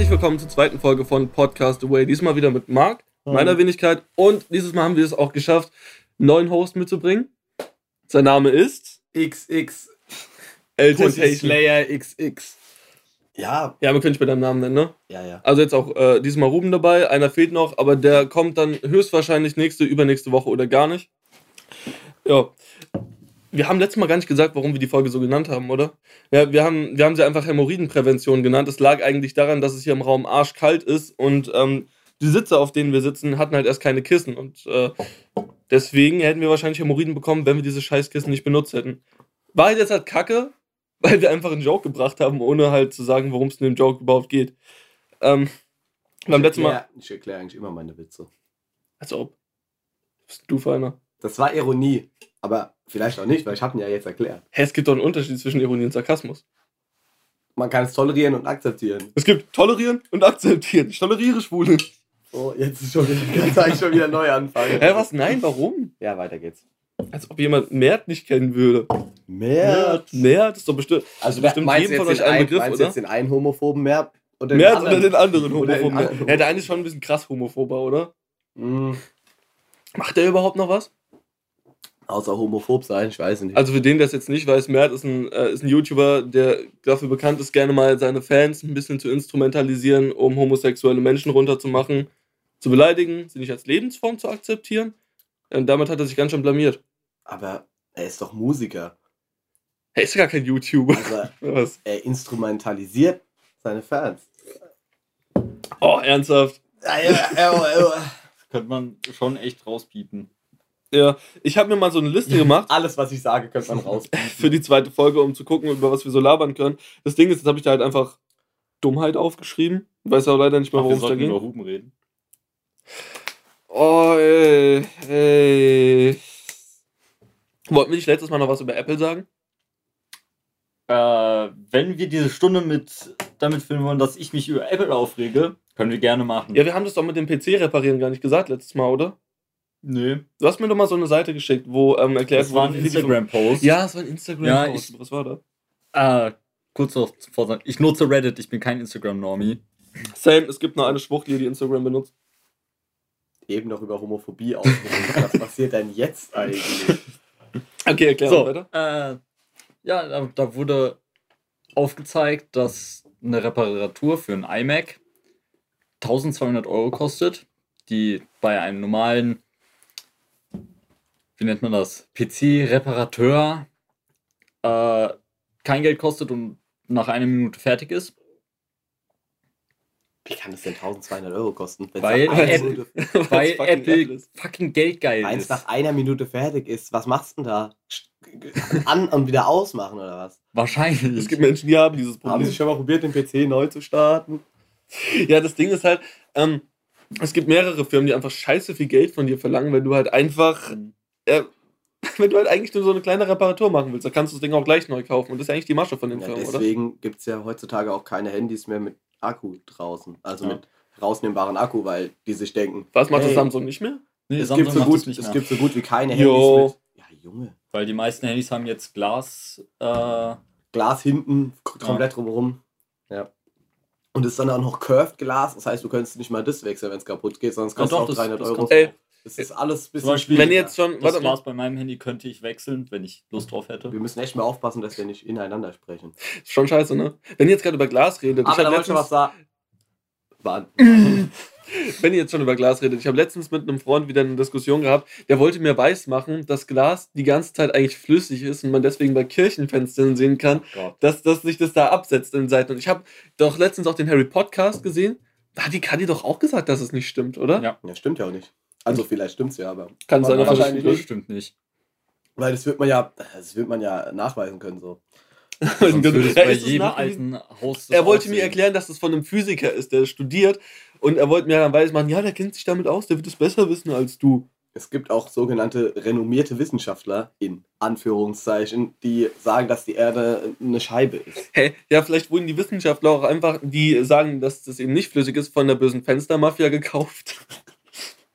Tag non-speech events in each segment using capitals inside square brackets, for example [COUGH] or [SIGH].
Herzlich willkommen zur zweiten Folge von Podcast Away. Diesmal wieder mit Marc, meiner Wenigkeit. Und dieses Mal haben wir es auch geschafft, einen neuen Host mitzubringen. Sein Name ist XX El Pussy. Slayer XX. Ja, Ja, wir können nicht bei deinem Namen nennen, ne? ja, ja. Also jetzt auch äh, diesmal Ruben dabei. Einer fehlt noch, aber der kommt dann höchstwahrscheinlich nächste, übernächste Woche oder gar nicht. Ja. Wir haben letztes Mal gar nicht gesagt, warum wir die Folge so genannt haben, oder? Ja, wir haben, wir haben sie einfach Hämorrhoidenprävention genannt. Es lag eigentlich daran, dass es hier im Raum arschkalt ist und ähm, die Sitze, auf denen wir sitzen, hatten halt erst keine Kissen. Und äh, deswegen hätten wir wahrscheinlich Hämorrhoiden bekommen, wenn wir diese Scheißkissen nicht benutzt hätten. War halt jetzt halt kacke, [LAUGHS] weil wir einfach einen Joke gebracht haben, ohne halt zu sagen, worum es in dem Joke überhaupt geht. Ähm, beim letzten Mal. Ich erkläre eigentlich immer meine Witze. Als ob. Bist du für einer? Das war Ironie, aber vielleicht auch nicht, weil ich habe ihn ja jetzt erklärt. Hä, es gibt doch einen Unterschied zwischen Ironie und Sarkasmus. Man kann es tolerieren und akzeptieren. Es gibt tolerieren und akzeptieren. Ich toleriere Schwule. Oh, jetzt ist schon wieder, eigentlich schon wieder neu anfangen. Hä, was? Nein, warum? Ja, weiter geht's. Als ob jemand Mert nicht kennen würde. Mert. Mert ist doch bestimmt. Also bestimmt meinst jedem von euch ein einen, Begriff, meinst du oder? jetzt den einen homophoben Mert oder Mert oder den anderen Oder den homophoben. anderen. Ja, der eine ist schon ein bisschen krass homophober, oder? Mhm. Macht der überhaupt noch was? Außer homophob sein, ich weiß nicht. Also für den, der es jetzt nicht weiß, Mert ist ein, äh, ist ein YouTuber, der dafür bekannt ist, gerne mal seine Fans ein bisschen zu instrumentalisieren, um homosexuelle Menschen runterzumachen, zu beleidigen, sie nicht als Lebensform zu akzeptieren. Und damit hat er sich ganz schön blamiert. aber er ist doch Musiker. Er ist ja gar kein YouTuber. Also [LAUGHS] Was? er instrumentalisiert seine Fans. Oh, ernsthaft. Ja, ja, ja, ja. Könnte man schon echt rauspiepen. Ja, ich habe mir mal so eine Liste gemacht [LAUGHS] Alles, was ich sage, könnte man raus. [LAUGHS] für die zweite Folge, um zu gucken, über was wir so labern können. Das Ding ist, jetzt habe ich da halt einfach Dummheit aufgeschrieben. Weiß auch leider nicht mehr, worum es da sollten ging. über Huben reden. Oh, ey, ey. Wollten wir nicht letztes Mal noch was über Apple sagen? Äh, wenn wir diese Stunde mit damit filmen wollen, dass ich mich über Apple aufrege, können wir gerne machen. Ja, wir haben das doch mit dem PC reparieren gar nicht gesagt letztes Mal, oder? Nö. Du hast mir doch mal so eine Seite geschickt, wo ähm, erklärt Das war ein Instagram-Post. Ja, es war ein Instagram. Ja, Was war da? Äh, kurz noch zuvor sagen, ich nutze Reddit, ich bin kein Instagram-Normie. Same, es gibt nur eine Schwuchtel, die Instagram benutzt. Eben noch über Homophobie ausgeredet. [LAUGHS] Was passiert denn jetzt eigentlich? Okay, erklär So, weiter. äh, ja, da, da wurde aufgezeigt, dass eine Reparatur für einen iMac 1200 Euro kostet, die bei einem normalen, wie nennt man das, PC-Reparateur äh, kein Geld kostet und nach einer Minute fertig ist. Wie kann das denn 1200 Euro kosten? Weil Apple- Minute, [LAUGHS] [LAUGHS] Weil fucking Apple ist. fucking geldgeil eins ist. nach einer Minute fertig ist, was machst du denn da? An und wieder ausmachen oder was? Wahrscheinlich. Es gibt Menschen, die haben dieses Haben Problem. Sie schon mal probiert, den PC neu zu starten? Ja, das Ding ist halt, ähm, es gibt mehrere Firmen, die einfach scheiße viel Geld von dir verlangen, wenn du halt einfach, äh, [LAUGHS] wenn du halt eigentlich nur so eine kleine Reparatur machen willst, dann kannst du das Ding auch gleich neu kaufen. Und das ist eigentlich die Masche von den Ja, Firmen, oder? deswegen gibt es ja heutzutage auch keine Handys mehr mit Akku draußen. Also Ja. mit rausnehmbaren Akku, weil die sich denken, Was macht das Hey. Samsung nicht mehr? Nee, es, Samsung gibt so macht gut, das nicht es mehr. gibt so gut wie keine Jo. Handys mit. Ja, Junge. Weil die meisten Handys haben jetzt Glas. Äh, Glas hinten, komplett drumherum. Ja. Und es ist dann auch noch Curved Glas, das heißt, du könntest nicht mal das wechseln, wenn es kaputt geht, sondern es Ja, kostet doch, auch das- 300 das Euro. kannst du Ey. Es ist alles ein bisschen Zum Beispiel- Wenn jetzt schon, das warte mal, Glas bei meinem Handy könnte ich wechseln, wenn ich Lust drauf hätte. Wir müssen echt mal aufpassen, dass wir nicht ineinander sprechen. ist schon scheiße, ne? Wenn ihr jetzt gerade über Glas redet, Aber ich da wollte ich noch was sagen. [LAUGHS] Wenn ihr jetzt schon über Glas redet, ich habe letztens mit einem Freund wieder eine Diskussion gehabt, der wollte mir weismachen, dass Glas die ganze Zeit eigentlich flüssig ist und man deswegen bei Kirchenfenstern sehen kann, Gott. dass, dass sich das da absetzt in den Seiten. Und ich habe doch letztens auch den Harry Podcast gesehen. Da hat die Kadi doch auch gesagt, dass es nicht stimmt, oder? Ja. ja, stimmt ja auch nicht. Also vielleicht stimmt's ja, aber Kann sein, wahrscheinlich nicht das stimmt nicht. weil das wird man ja, das wird man ja nachweisen können so. [LAUGHS] Er wollte mir erklären, dass das von einem Physiker ist, der studiert. Und er wollte mir dann weismachen, ja, der kennt sich damit aus, der wird es besser wissen als du. Es gibt auch sogenannte renommierte Wissenschaftler in Anführungszeichen, die sagen, dass die Erde eine Scheibe ist. Hä? Ja, vielleicht wurden die Wissenschaftler auch einfach, die sagen, dass das eben nicht flüssig ist, von der bösen Fenstermafia gekauft.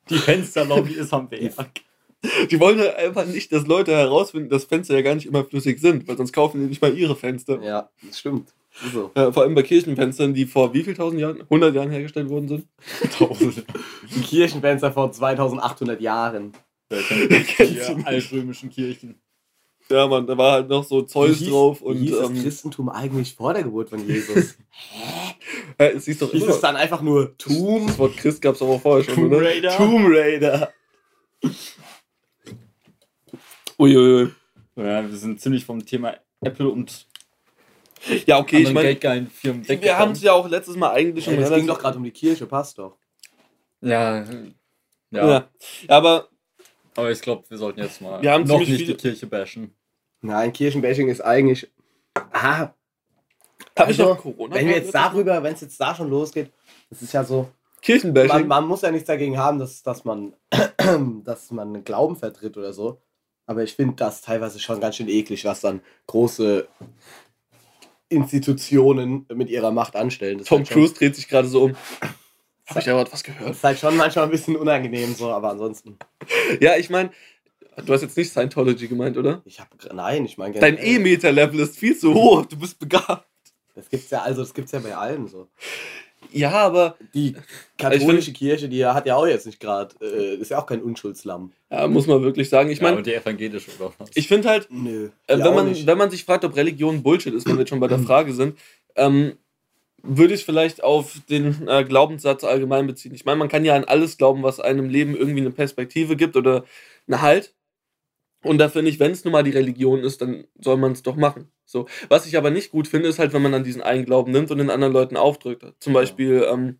Die Fensterlobby [LAUGHS] ist am Werk. Die wollen halt einfach nicht, dass Leute herausfinden, dass Fenster ja gar nicht immer flüssig sind, weil sonst kaufen die nicht mal ihre Fenster. Ja, das stimmt. So. Ja, vor allem bei Kirchenfenstern, die vor wie viel tausend Jahren? 100 Jahren hergestellt worden sind? [LAUGHS] Tausend. Die Kirchenfenster vor 2800 Jahren. Die [LAUGHS] altrömischen Kirchen? Ja, Mann, da war halt noch so Zeus Wie hieß- drauf Wie und hieß das ähm, Christentum eigentlich vor der Geburt von Jesus? [LAUGHS] äh, es hieß doch hieß immer, es dann einfach nur Tomb? das Wort Christ gab es aber vorher schon, Tomb oder? Raider? Tomb Raider. Uiuiui. Ja, wir sind ziemlich vom Thema Apple und Ja, okay, ich meine, wir haben es ja auch letztes Mal eigentlich schon das ging doch gerade um die Kirche, passt doch. Ja, ja. Ja. aber Aber ich glaube, wir sollten jetzt mal Wir haben noch nicht viele- die Kirche bashen. Nein, Kirchenbashing ist eigentlich. Aha, habe ich Also, noch Corona? wenn wir jetzt darüber, wenn es jetzt da schon losgeht, das ist ja so. Man, Kirchenbashing. man muss ja nichts dagegen haben, dass, dass, man, [CLEARS THROAT] dass man einen Glauben vertritt oder so. Aber ich finde das teilweise schon ganz schön eklig, was dann große Institutionen mit ihrer Macht anstellen. Das Tom halt Cruise dreht sich gerade so um. Habe ich da was Das gehört? ist halt schon manchmal ein bisschen unangenehm, so, aber ansonsten. Ja, ich meine, du hast jetzt nicht Scientology gemeint, oder? Ich habe nein, ich meine Dein E-Meter-Level ist viel zu hoch. Du bist begabt. Das gibt's ja, also das gibt's ja bei allen so. Ja, aber Die katholische Kirche, die hat ja auch jetzt nicht gerade, äh, ist ja auch kein Unschuldslamm. ja, muss man wirklich sagen. Ich Ich meine, die evangelische oder was? ich finde halt, Nö. Äh, wenn, man, nicht. wenn man sich fragt, ob Religion Bullshit ist, wenn wir jetzt schon bei der [CLEARS THROAT] Frage sind, ähm, würde ich vielleicht auf den äh, Glaubenssatz allgemein beziehen. Ich meine, man kann ja an alles glauben, was einem Leben irgendwie eine Perspektive gibt oder einen Halt. Und da finde ich, wenn es nun mal die Religion ist, dann soll man es doch machen. So. Was ich aber nicht gut finde, ist halt, wenn man dann diesen einen Glauben nimmt und den anderen Leuten aufdrückt. Zum Ja. Beispiel, ähm,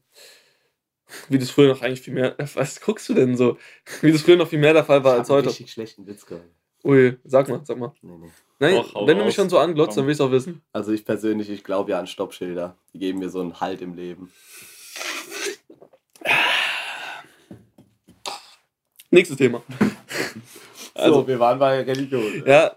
wie das früher noch eigentlich viel mehr. [LAUGHS] Was guckst du denn so? Wie das früher noch viel mehr der Fall war Ich als heute. richtig schlechten Witz gehört. Ui, sag mal, sag mal. Nee, nee. Nein, hau wenn du mich schon so anglotzt, dann will ich auch wissen. Also ich persönlich, ich glaube ja an Stoppschilder. Die geben mir so einen Halt im Leben. Nächstes Thema. [LAUGHS] Also, so, wir waren bei Religion. ja.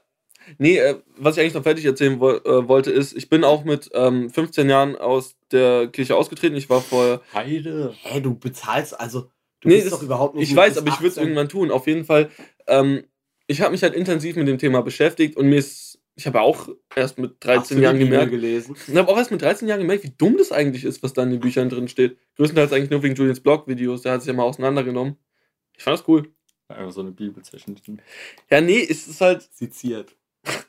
Nee, äh, was ich eigentlich noch fertig erzählen wo äh, wollte, ist, ich bin auch mit ähm, 15 Jahren aus der Kirche ausgetreten. Ich war vorher. Heide. Hä, du bezahlst, also du Nee, bist das- doch überhaupt nicht Ich weiß, aber ich würde es 18. irgendwann tun. Auf jeden Fall. Ähm, ich habe mich halt intensiv mit dem Thema beschäftigt und mir ist. Ich habe ja auch erst mit Hast du 13 die Jahren gemerkt. gelesen. Ich habe auch erst mit 13 Jahren gemerkt, wie dumm das eigentlich ist, was da in den Büchern drin steht. Größtenteils eigentlich nur wegen Julians Blog-Videos. Der hat sich ja mal auseinandergenommen. Ich fand das cool. Einfach so eine Bibel zwischen. Ja, nee, es ist halt. Seziert. [LAUGHS]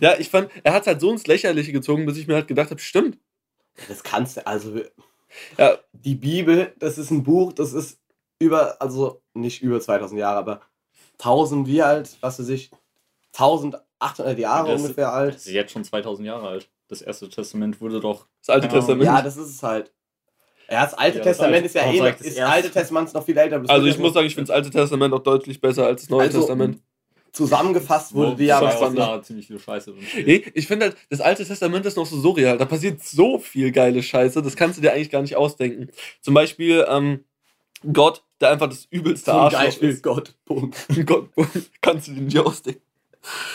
Ja, ich fand, er hat halt so ins Lächerliche gezogen, bis ich mir halt gedacht habe, stimmt. Das kannst du, also Ja, die Bibel, das ist ein Buch, das ist über, also nicht über 2000 Jahre, aber 1000 wie alt, was weiß ich, 1800 Jahre Das- ungefähr alt. Das ist jetzt schon 2000 Jahre alt. Das erste Testament wurde doch. das Alte. Testament. Ja, das ist es halt. Ja, das Alte Ja, das Testament ist ja eh, ich das? Alte Testament ist noch viel älter. aber also ich muss sagen, ich finde das Alte Testament auch deutlich besser als das Neue Also, Testament. zusammengefasst wurde die ja da ziemlich viel Scheiße. [LAUGHS] Nee, ich finde halt, das Alte Testament ist noch so surreal. Da passiert so viel geile Scheiße, das kannst du dir eigentlich gar nicht ausdenken. Zum Beispiel ähm, Gott, der einfach das übelste Zum Arschloch Beispiel ist. Gott. Punkt. [LAUGHS] Gott, kannst du dir nicht ausdenken.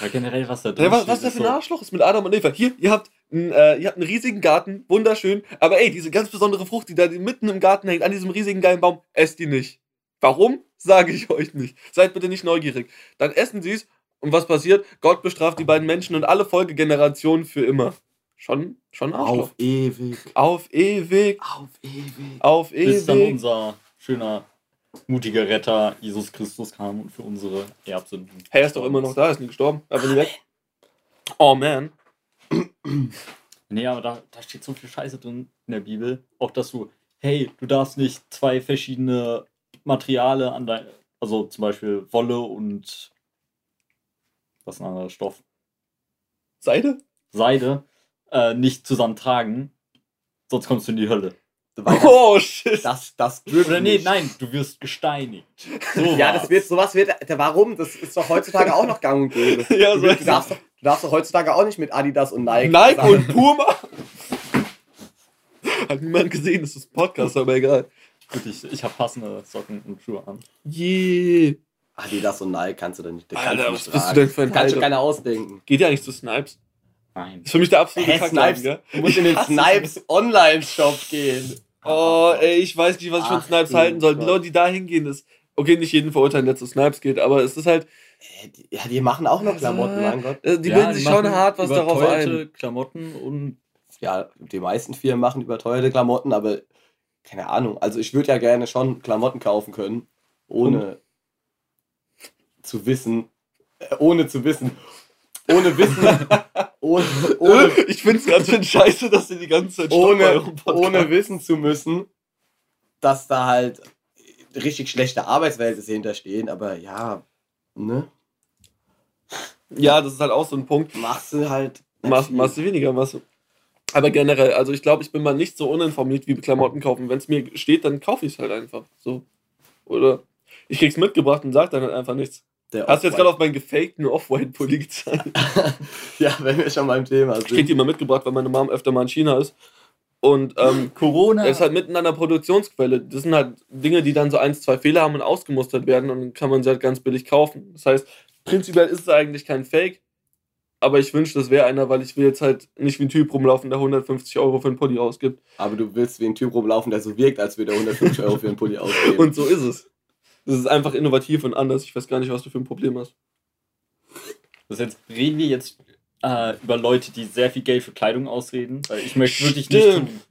Ja, generell, was da drin Ja, was, steht, was der für ein Arschloch ist mit Adam und Eva? Hier, ihr habt, einen, äh, ihr habt einen riesigen Garten, wunderschön. Aber ey, diese ganz besondere Frucht, die da mitten im Garten hängt, an diesem riesigen geilen Baum, esst die nicht. Warum? Sage ich [LAUGHS] euch nicht. Seid bitte nicht neugierig. Dann essen sie es und was passiert? Gott bestraft die beiden Menschen und alle Folgegenerationen für immer. Schon, schon ein Arschloch. Auf ewig. Auf ewig, Auf ewig. auf Bis dann ewig. unser schöner, mutiger Retter Jesus Christus kam und für unsere Erbsünden. Hey, er ist doch immer noch da, ist nie gestorben. Einfach nie weg. Oh man. [CLEARS THROAT] Nee, aber da, da steht so viel Scheiße drin in der Bibel. Auch dass du, hey, du darfst nicht zwei verschiedene Materiale an dein, also zum Beispiel Wolle und was ist ein anderer Stoff? Seide? Seide, äh, nicht zusammen tragen, sonst kommst du in die Hölle. Weil Oh shit. das, das Oder nee, nicht. nein, du wirst gesteinigt. So Ja, war's. das wird, sowas wird, warum? Das ist doch heutzutage auch noch gang und gäbe. [LAUGHS] Ja, Du, so du, darfst doch, du darfst doch heutzutage auch nicht mit Adidas und Nike. Nike sagen. und Puma. [LAUGHS] Hat niemand gesehen, das ist ein Podcast, aber egal. Gut, ich, ich habe passende Socken und Schuhe an. Je. Adidas und Nike kannst du doch nicht. Alter, nicht was bist du denn für ein Kannst du keiner ausdenken. Geht ja nicht zu Snipes. Nein. Das ist für mich der absolute Hä, Kackladen, Snipes? gell? Du musst in den Snipes Online-Shop gehen. Oh, ey, ich weiß nicht, was ich von Snipes du halten soll. Die. Leute, die da hingehen, ist. Okay, nicht jeden verurteilen, der zu Snipes geht, aber es ist halt. Äh, die- Ja, die machen auch noch Klamotten, mein Gott. äh, Die Ja, bilden sich schon machen hart was darauf überteuerte ein. Klamotten und ja, die meisten Firmen machen überteuerte Klamotten, aber keine Ahnung. Also ich würde ja gerne schon Klamotten kaufen können, ohne zu wissen, äh, ohne zu wissen, ohne Wissen, [LAUGHS] ohne, ohne, ich finde es ganz schön scheiße, dass sie die ganze Zeit ohne, ohne wissen zu müssen, dass da halt richtig schlechte Arbeitswelten hinterstehen, aber ja, ne? Ja, das ist halt auch so ein Punkt. Machst du halt. Machst, machst du weniger, machst du. Aber generell, also ich glaube, ich bin mal nicht so uninformiert wie Klamotten kaufen. Wenn es mir steht, dann kaufe ich es halt einfach. So. Oder ich krieg's mitgebracht und sag dann halt einfach nichts. Der Hast du jetzt gerade auf meinen gefakten Off-White-Pulli [LAUGHS] gezeigt? Ja, wenn wir schon beim Thema Ich krieg sind. die mal mitgebracht, weil meine Mom öfter mal in China ist. Und ähm, [LAUGHS] Corona. er ist halt mitten an der Produktionsquelle. Das sind halt Dinge, die dann so ein, zwei Fehler haben und ausgemustert werden und dann kann man sie halt ganz billig kaufen. Das heißt, prinzipiell ist es eigentlich kein Fake, aber ich wünschte, das wäre einer, weil ich will jetzt halt nicht wie ein Typ rumlaufen, der 150 Euro für einen Pulli ausgibt. Aber du willst wie ein Typ rumlaufen, der so wirkt, als würde er 150 Euro für einen Pulli ausgeben. [LAUGHS] Und so ist es. Das ist einfach innovativ und anders. Ich weiß gar nicht, was du für ein Problem hast. Das jetzt reden wir jetzt äh, über Leute, die sehr viel Geld für Kleidung ausreden, weil ich möchte wirklich Stimmt. nicht tun.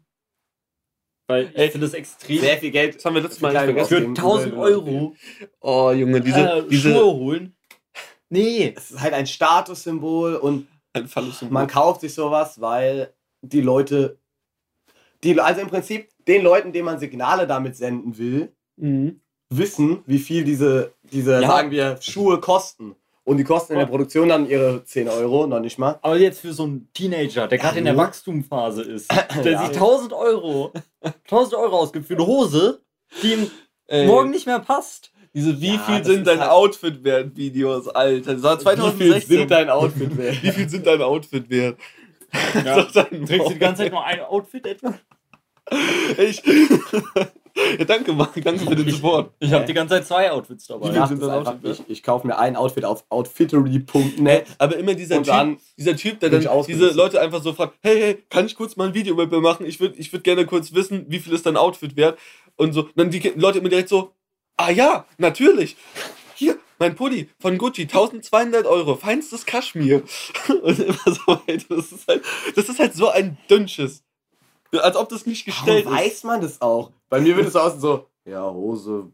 Weil ich finde das extrem. Sehr viel Geld. Das haben wir letztes Mal vergessen. für ausgeben. 1000 Euro Oh, Junge, diese, äh, diese Schuhe holen. Nee. Es ist halt ein Statussymbol und ein man kauft sich sowas, weil die Leute, die, also im Prinzip den Leuten, denen man Signale damit senden will, Mhm. wissen, wie viel diese, diese Ja. sagen wir, Schuhe kosten. Und die kosten in der Produktion dann ihre 10 Euro, noch nicht mal. Aber jetzt für so einen Teenager, der gerade in der nur. Wachstumsphase ist, [LAUGHS] der Ja. sich 1000 Euro, 1000 Euro ausgibt für eine Hose, die ihm Ey, morgen nicht mehr passt. Diese Wie Ja, viel sind dein halt- Outfit wert Videos, Alter. Das war 2016. Wie viel sind dein Outfit wert? Wie viel sind dein Outfit wert? Ja. [LAUGHS] Trägst du die ganze Zeit nur ein Outfit etwa? Ich. [LAUGHS] ja, danke, Mann. Danke für den Support. Ich habe die ganze Zeit zwei Outfits dabei. Ich, dein einfach, ich, ich kaufe mir ein Outfit auf outfittery.net Aber immer dieser und Typ, dann dieser Typ, der dann ich diese Leute einfach so fragt, hey, hey, kann ich kurz mal ein Video mit mir machen? Ich würde ich würd gerne kurz wissen, wie viel ist dein Outfit wert? Und so, dann die Leute immer direkt so, ah ja, natürlich. Hier, mein Pulli von Gucci, 1200 Euro, feinstes Kaschmir. [LAUGHS] Und immer so weiter. Das ist halt, das ist halt so ein Dünnsches. Als ob das nicht gestellt Warum ist. weiß man das auch? Bei mir würde es aussehen so, ja, Hose,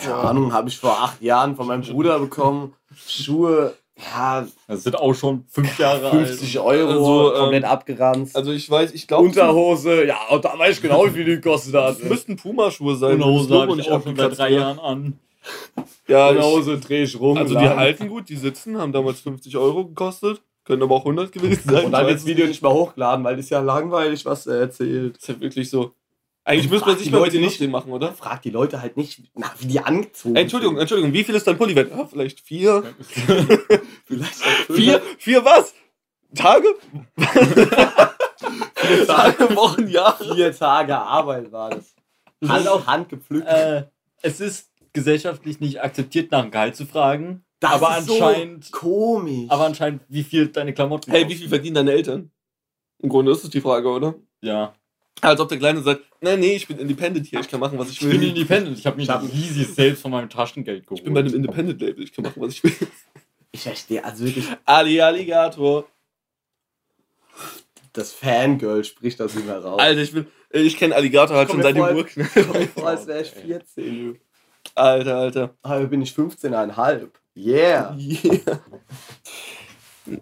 keine Ahnung, habe ich vor acht Jahren von meinem Bruder bekommen. Schuhe, ja, Das sind auch schon fünf Jahre 50 alt. Euro, Also, ähm, komplett abgeranzt. Also ich weiß, ich glaube, Unterhose, ja, und da weiß ich genau, wie viel die gekostet hat. es müssten Puma-Schuhe sein. Eine wenn das Hose Logo habe ich auch schon seit drei. Jahren an. Ja, Unterhose dreh ich rum. also die lang. halten gut, die sitzen, haben damals 50 Euro gekostet, können aber auch 100 gewesen sein. Und dann wird das Video nicht mehr hochgeladen, weil ist ja langweilig, was er erzählt. Das ist ja wirklich so. Eigentlich müsste man frag sich mal mit den nicht- Lustig machen, oder? Fragt die Leute halt nicht, na, wie die angezogen Entschuldigung, sind. Entschuldigung, wie viel ist dein Pulli wert? Ja, vielleicht vier. [LAUGHS] Vielleicht Vier? Vier was? Tage? Vier [LAUGHS] Tage, Wochen, Jahre? vier Tage Arbeit war das. Hand auf Hand gepflückt. Äh, es ist gesellschaftlich nicht akzeptiert, nach dem Gehalt zu fragen. Das aber ist so anscheinend, komisch. aber anscheinend, wie viel deine Klamotten Hey, wie viel verdienen deine Eltern? Im Grunde ist das die Frage, oder? Ja. Als ob der Kleine sagt, nein, nee, ich bin independent hier, ich kann machen, was ich Ich will. bin independent. Ich habe mir Ich hab- die Yeezys selbst von meinem Taschengeld geholt. Ich bin bei einem Independent-Label, ich kann machen, was ich will. ich verstehe, also wirklich, Ali Alligator. das Fangirl spricht das immer raus. Alter, ich bin, ich kenne Alligator halt Komm schon seit dem Urknall. Komm mir vor, als wäre ich 14. Alter, Alter. Aber bin ich 15,5. Yeah. Yeah. [LAUGHS]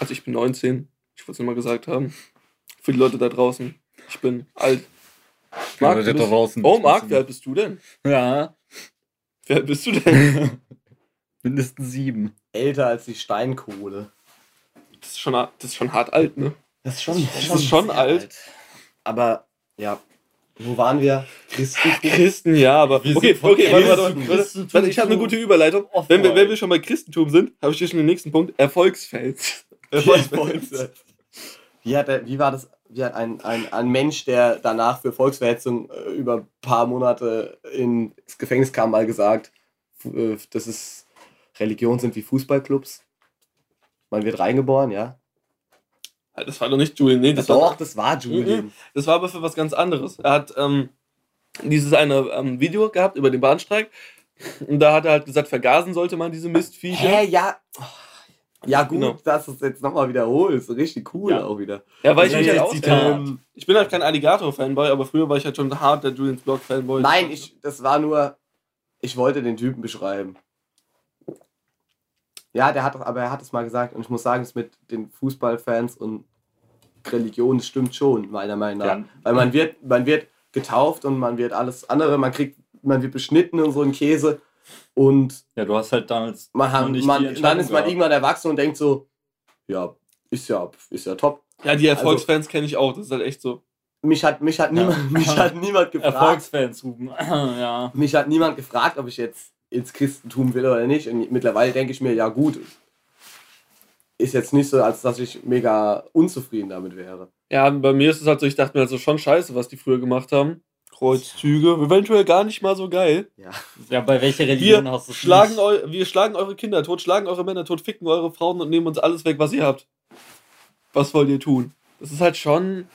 Also ich bin 19. Ich wollte es nur mal gesagt haben. Für die Leute da draußen. Ich bin alt. Marc, da draußen. oh Marc, wie alt bist du denn? Ja. Wie alt bist du denn? [LAUGHS] Mindestens sieben. Älter als die Steinkohle. Das ist schon, das ist schon hart alt, ne? Das ist schon, Das ist schon sehr alt. Aber, ja. Wo waren wir? Christen. Christen, ja, aber. Wir Okay, okay, warte, warte, warte, warte. Ich habe eine gute Überleitung. Wenn wir, wenn wir schon bei Christentum sind, habe ich hier schon den nächsten Punkt. Erfolgsfels. [LAUGHS] Erfolgsfels. Wie, hat wie war das? Wie hat ein, ein, ein Mensch, der danach für Volksverhetzung äh, über ein paar Monate ins Gefängnis kam, mal gesagt, äh, dass es Religionen sind wie Fußballclubs? Man wird reingeboren, ja? Das war doch nicht Julian, nee, das Doch, war, das war Julian. das war aber für was ganz anderes. Er hat ähm, dieses eine ähm, Video gehabt über den Bahnstreik. Und da hat er halt gesagt, vergasen sollte man diese Mistviecher. Hä, ja. Ja, gut, Genau. dass du es jetzt nochmal wiederholst. Richtig cool Ja. auch wieder. Ja, weil ich Das mich halt auch. Ähm, Ich bin halt kein Alligator-Fanboy, aber früher war ich halt schon hart der Julians Blog-Fanboy. nein, ich, das war nur, ich wollte den Typen beschreiben. Ja, der hat doch, aber er hat es mal gesagt und ich muss sagen, es mit den Fußballfans und Religion, das stimmt schon, meiner Meinung nach. Ja. Weil man wird, man wird getauft und man wird alles andere, man kriegt, man wird beschnitten und so ein Käse und Ja, du hast halt damals man, noch hat, nicht die man dann ist man gehabt. irgendwann erwachsen und denkt so, ja, ist ja, ist ja top. Ja, die Erfolgsfans kenne ich auch. Das ist halt echt so. Mich hat, mich hat, Ja. niemand, [LAUGHS] mich hat niemand gefragt. Erfolgsfans rufen. [LAUGHS] ja. Mich hat niemand gefragt, ob ich jetzt ins Christentum will oder nicht. Und mittlerweile denke ich mir, ja gut, ist jetzt nicht so, als dass ich mega unzufrieden damit wäre. Ja, bei mir ist es halt so, ich dachte mir halt so schon scheiße, was die früher gemacht haben. Kreuzzüge, eventuell gar nicht mal so geil. Ja. ja, bei welcher Religion Wir hast du es schlagen, nicht? eu wir schlagen eure Kinder tot, schlagen eure Männer tot, ficken eure Frauen und nehmen uns alles weg, was ihr habt. Was wollt ihr tun? Das ist halt schon.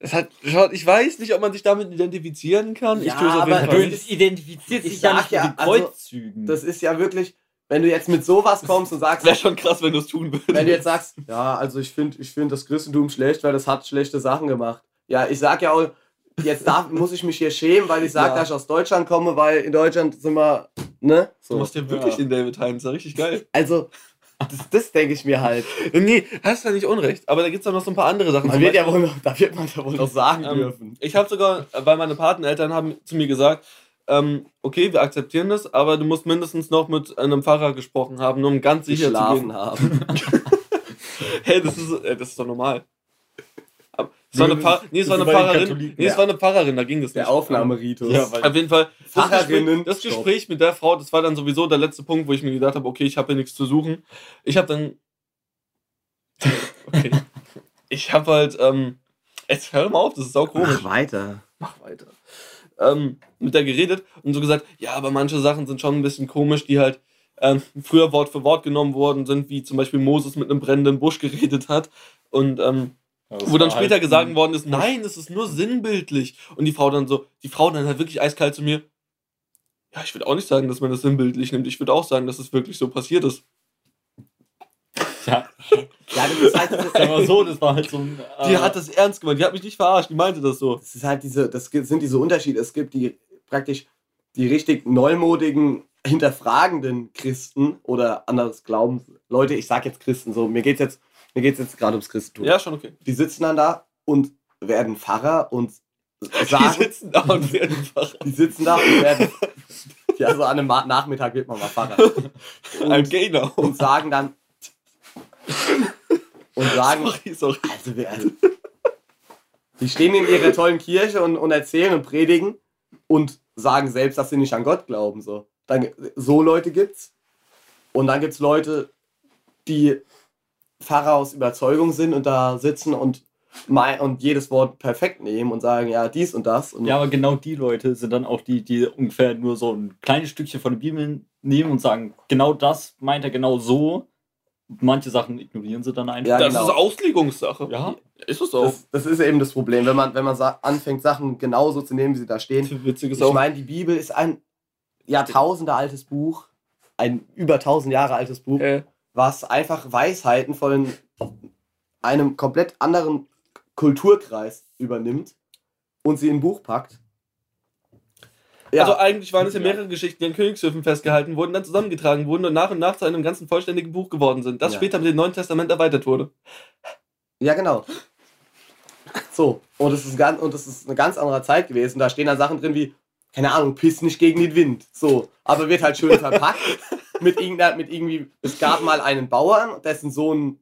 Das hat schon ich weiß nicht, ob man sich damit identifizieren kann. ich Ja, tue es auf aber jeden Du Fall. das nicht. identifizierst Ich dich ja nicht mit ja, also, Kreuzzügen. Das ist ja wirklich, wenn du jetzt mit sowas kommst und sagst, Wäre schon krass, wenn du es tun würdest. wenn du jetzt sagst, ja, also ich finde ich find das Christentum schlecht, weil das hat schlechte Sachen gemacht. Ja, ich sag ja auch, jetzt darf, muss ich mich hier schämen, weil ich sage, Ja. dass ich aus Deutschland komme, weil in Deutschland sind wir, ne? Du So. machst ja wirklich Ja. den David Heinz, ja richtig geil. Also, das, das denke ich mir halt. [LAUGHS] Nee, hast ja nicht unrecht. Aber da gibt es auch noch so ein paar andere Sachen. Man wird ja wohl noch, da wird man ja wohl noch sagen Ähm, dürfen. Ich habe sogar, weil meine Pateneltern haben zu mir gesagt, ähm, okay, wir akzeptieren das, aber du musst mindestens noch mit einem Pfarrer gesprochen haben, nur um ganz sicher zu Geschlafen gehen. haben. [LAUGHS] Hey, das ist, äh, das ist doch normal. Es war eine, Pfarr nee, es war eine Pfarrerin. Nee, es war eine Pfarrerin, da ging das Der nicht. Aufnahmeritus. Ja, weil- Auf jeden Fall, das Pfarrerinnen, Gespräch, das. Gespräch mit der Frau, das war dann sowieso der letzte Punkt, wo ich mir gedacht habe, okay, ich habe hier nichts zu suchen. Ich habe dann. [LAUGHS] Okay. Ich habe halt. Ähm, jetzt hör mal auf, das ist sau komisch. Mach weiter. Mach weiter. Ähm, mit der geredet und so gesagt, ja, aber manche Sachen sind schon ein bisschen komisch, die halt ähm, früher Wort für Wort genommen worden sind, wie zum Beispiel Moses mit einem brennenden Busch geredet hat. Und ähm, das wo dann später halt gesagt worden ist, nein, es ist nur sinnbildlich. Und die Frau dann so, die Frau dann halt wirklich eiskalt zu mir, ja, ich würde auch nicht sagen, dass man das sinnbildlich nimmt. Ich würde auch sagen, dass es wirklich so passiert ist. Ja, Ja, das ist halt, [LAUGHS] das ist, mal so, das war halt so ein. Die äh, hat das ernst gemeint, die hat mich nicht verarscht, die meinte das so. das ist halt diese, das sind diese Unterschiede. Es gibt die praktisch die richtig neumodigen, hinterfragenden Christen oder anderes Glauben. Leute, ich sag jetzt Christen so, mir geht's jetzt, mir geht's jetzt gerade ums Christentum. Ja, schon okay. Die sitzen dann da und werden Pfarrer und Die sagen, sitzen da und werden einfach die sitzen da und werden, [LAUGHS] ja, so an einem Nachmittag wird man mal Pfarrer. [LAUGHS] Gay now. Und sagen dann, und sagen, Sorry, sorry. Also, wir, also, die stehen in ihrer tollen Kirche und, und erzählen und predigen und sagen selbst, dass sie nicht an Gott glauben. So, dann, so Leute gibt's. Und dann gibt's Leute, die Pfarrer aus Überzeugung sind und da sitzen und, mei- und jedes Wort perfekt nehmen und sagen, ja, dies und das. Und Ja, aber genau die Leute sind dann auch die, die ungefähr nur so ein kleines Stückchen von der Bibel nehmen und sagen, genau das meint er genau so. Manche Sachen ignorieren sie dann einfach. Ja, das genau. ist Auslegungssache. Ja. Ist es auch. das, das ist eben das Problem, wenn man, wenn man sa- anfängt, Sachen genauso zu nehmen, wie sie da stehen. Witzig ist Ich meine, die Bibel ist ein Jahrtausende altes Buch, ein über tausend Jahre altes Buch, Äh, was einfach Weisheiten von einem komplett anderen Kulturkreis übernimmt und sie in ein Buch packt. Ja, Also eigentlich waren es ja mehrere Geschichten, die an Königshöfen festgehalten wurden, dann zusammengetragen wurden und nach und nach zu einem ganzen vollständigen Buch geworden sind, das Ja. später mit dem Neuen Testament erweitert wurde. ja, genau. So, und es ist, ganz, und das ist eine ganz andere Zeit gewesen. Da stehen dann Sachen drin wie, keine Ahnung, piss nicht gegen den Wind. So, aber wird halt schön verpackt. [LAUGHS] mit, irgendeiner, mit irgendwie, es gab mal einen Bauern, dessen Sohn,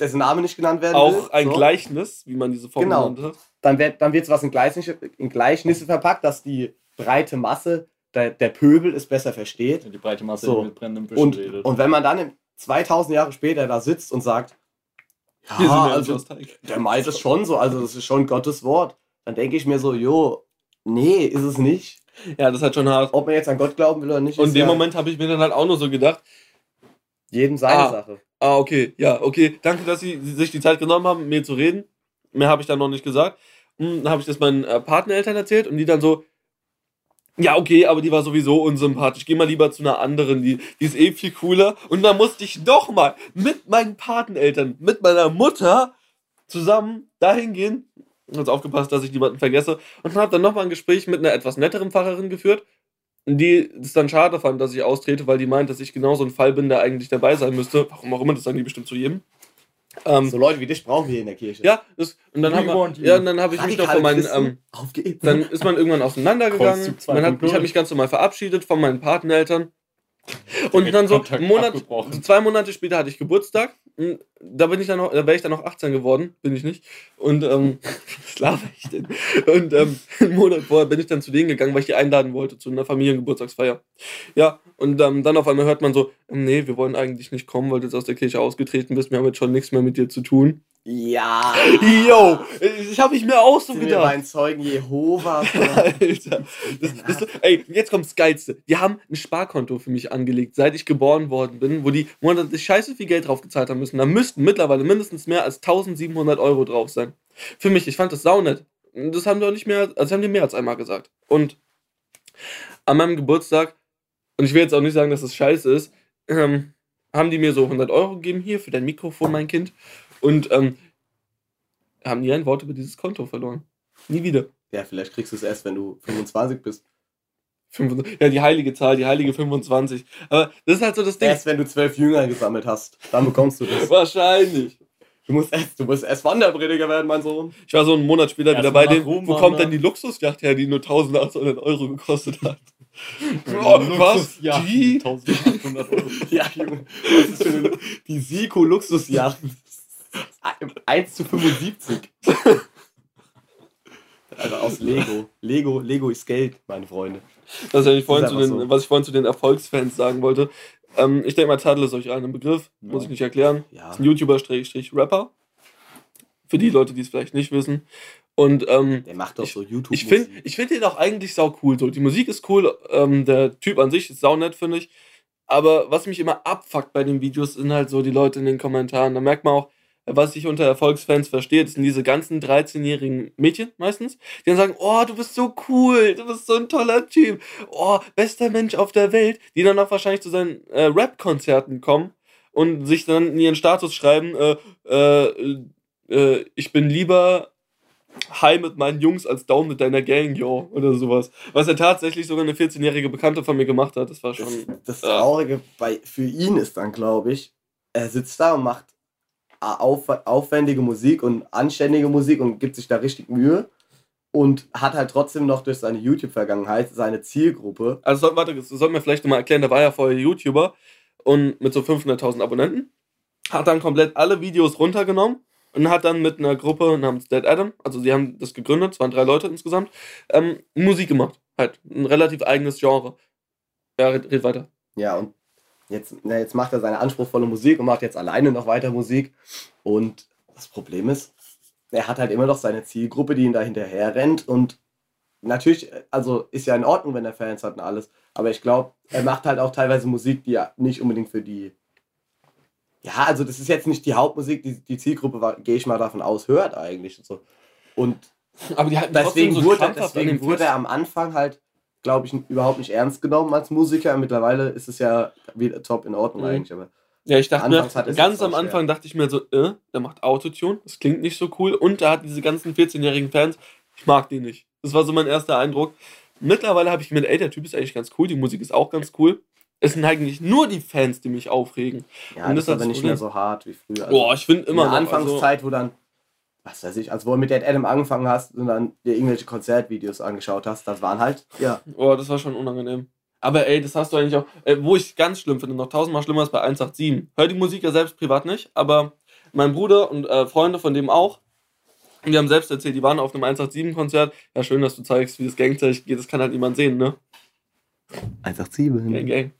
dessen Name nicht genannt werden will. Auch ein so. Gleichnis, wie man diese Form Genau. genannt hat. dann wird dann wird's was in Gleichnisse, in Gleichnisse verpackt, dass die breite Masse der, der Pöbel es besser versteht. Die breite Masse So. mit brennendem Büschen Und, redet. und wenn man dann im 2000 Jahre später da sitzt und sagt, ja, ja also der meint es schon so, also das ist schon Gottes Wort, dann denke ich mir so, jo, nee, ist es nicht. Ja, das hat schon hart. Ob man jetzt an Gott glauben will oder nicht, Und ist in dem ja Moment habe ich mir dann halt auch nur so gedacht, jedem seine Ah. Sache. ah, okay, ja, okay, danke, dass Sie sich die Zeit genommen haben, mir zu reden. Mehr habe ich dann noch nicht gesagt. Hm, Dann habe ich das meinen äh, Partnereltern erzählt und die dann so, Ja, okay, aber die war sowieso unsympathisch. Geh mal lieber zu einer anderen, die, die ist eh viel cooler. Und dann musste ich doch mal mit meinen Pateneltern, mit meiner Mutter zusammen dahin gehen. Jetzt aufgepasst, dass ich niemanden vergesse. Und habe dann nochmal ein Gespräch mit einer etwas netteren Pfarrerin geführt, die es dann schade fand, dass ich austrete, weil die meint, dass ich genau so ein Fall bin, der eigentlich dabei sein müsste. Warum auch immer, das sagen die bestimmt zu jedem. Ähm, So Leute wie dich brauchen wir in der Kirche. ja, das, und dann you. ja, und dann habe ich mich noch von meinen, ähm, dann ist man irgendwann auseinandergegangen. Man hat, 2.0. ich habe mich ganz normal verabschiedet von meinen Pateneltern. Und dann so Monat, abgebrochen. zwei Monate später hatte ich Geburtstag. Und Da bin ich dann noch, da wäre ich dann noch 18 geworden, bin ich nicht. Und ähm, [LAUGHS] was laber ich denn? Und ähm, einen Monat vorher bin ich dann zu denen gegangen, weil ich die einladen wollte zu einer Familiengeburtstagsfeier. Ja, und ähm, dann auf einmal hört man so, nee, wir wollen eigentlich nicht kommen, weil du jetzt aus der Kirche ausgetreten bist. Wir haben jetzt schon nichts mehr mit dir zu tun. Ja. Yo, ich habe ich mir auch so Sind gedacht. bei den Zeugen Jehovas? [LAUGHS] Alter. Das, das, ey, jetzt kommt's Geilste. Die haben ein Sparkonto für mich angelegt, seit ich geboren worden bin, wo die monatlich scheiße viel Geld drauf gezahlt haben müssen. Da müssten mittlerweile mindestens mehr als 1700 Euro drauf sein. Für mich, ich fand das saunett. Das haben die auch nicht mehr, also haben die mehr als einmal gesagt. Und an meinem Geburtstag, und ich will jetzt auch nicht sagen, dass das scheiße ist, ähm, haben die mir so 100 Euro gegeben, hier für dein Mikrofon, mein Kind. Und ähm, haben nie ein Wort über dieses Konto verloren. Nie wieder. ja, vielleicht kriegst du es erst, wenn du 25 bist. 25 Ja, die heilige Zahl, die heilige 25. Aber das ist halt so das Ding. Erst wenn du zwölf Jünger gesammelt hast, dann bekommst du das. Wahrscheinlich. Du musst erst, du musst erst Wanderprediger werden, mein Sohn. Ich war so einen Monat später Erst wieder bei denen. Wo wandern. kommt denn die Luxusjacht her, die nur 1800 Euro gekostet hat? [LAUGHS] oh, was? Die? 1800 Euro. [LAUGHS] Ja, Junge. Was ist für eine, die Siko Luxusjacht. 1 zu 75. Also aus Lego. Lego, Lego ist Geld, meine Freunde. Das, was ich vorhin ist zu den, so. was ich vorhin zu den Erfolgsfans sagen wollte. Ähm, ich denke mal, Tadel ist euch allen ein Begriff. Ja. Muss ich nicht erklären. Ja. Ist ein YouTuber-Rapper. Für die Leute, die es vielleicht nicht wissen. Und ähm, Der macht doch so YouTube. Ich finde ich find den auch eigentlich sau cool. So. Die Musik ist cool, ähm, der Typ an sich ist sau nett, finde ich. Aber was mich immer abfuckt bei den Videos, sind halt so die Leute in den Kommentaren. Da merkt man auch, was ich unter Erfolgsfans verstehe, das sind diese ganzen 13-jährigen Mädchen meistens, die dann sagen, oh, du bist so cool, du bist so ein toller Typ, oh, bester Mensch auf der Welt, die dann auch wahrscheinlich zu seinen äh, Rap-Konzerten kommen und sich dann in ihren Status schreiben, äh, äh, äh, ich bin lieber high mit meinen Jungs als down mit deiner Gang, yo, oder sowas. Was ja tatsächlich sogar eine 14-jährige Bekannte von mir gemacht hat, das war Das, schon... das ja. Traurige bei, für ihn ist dann, glaube ich, er sitzt da und macht auf, aufwendige Musik und anständige Musik und gibt sich da richtig Mühe und hat halt trotzdem noch durch seine YouTube-Vergangenheit seine Zielgruppe. Also, soll- warte, das sollten wir vielleicht nochmal erklären, der war ja vorher YouTuber und mit so 500.000 Abonnenten, hat dann komplett alle Videos runtergenommen und hat dann mit einer Gruppe namens Dead Adam, also sie haben das gegründet, es waren drei Leute insgesamt, ähm, Musik gemacht. Halt, ein relativ eigenes Genre. Ja, red, red weiter. Ja, und jetzt, na, jetzt macht er seine anspruchsvolle Musik und macht jetzt alleine noch weiter Musik. Und das Problem ist, er hat halt immer noch seine Zielgruppe, die ihn da hinterher rennt. Und natürlich, also ist ja in Ordnung, wenn er Fans hat und alles. Aber ich glaube, er macht halt auch teilweise Musik, die ja nicht unbedingt für die. Ja, also das ist jetzt nicht die Hauptmusik, die, die Zielgruppe, gehe ich mal davon aus, hört eigentlich. Und, so. und Aber die halten deswegen, trotzdem wurde, deswegen wurde er am Anfang halt, glaube ich, überhaupt nicht ernst genommen als Musiker. Mittlerweile ist es ja wieder top in Ordnung Mhm. eigentlich. Aber Ja, ich dachte mir, ganz am schwer. Anfang dachte ich mir so, äh, der macht Autotune, das klingt nicht so cool und er hat diese ganzen 14-jährigen Fans, ich mag die nicht. Das war so mein erster Eindruck. Mittlerweile habe ich mir, ey, der Typ ist eigentlich ganz cool, die Musik ist auch ganz cool. Es sind eigentlich nur die Fans, die mich aufregen. ja, Und das ist aber nicht mehr so hart wie früher. Boah, ich finde in immer der noch, also, Anfangszeit, wo dann, was weiß ich, als wo du mit Dead Adam angefangen hast und dann dir irgendwelche Konzertvideos angeschaut hast, das waren halt, ja, boah, das war schon unangenehm. Aber ey, das hast du eigentlich auch, äh, wo ich ganz schlimm finde, noch tausendmal schlimmer ist bei 187. Hör die Musik ja selbst privat nicht, aber mein Bruder und äh, Freunde von dem auch, die haben selbst erzählt, die waren auf einem 187-Konzert. Ja, schön, dass du zeigst, wie das Gangzeichen geht, das kann halt niemand sehen, ne? 187. Gang, gang.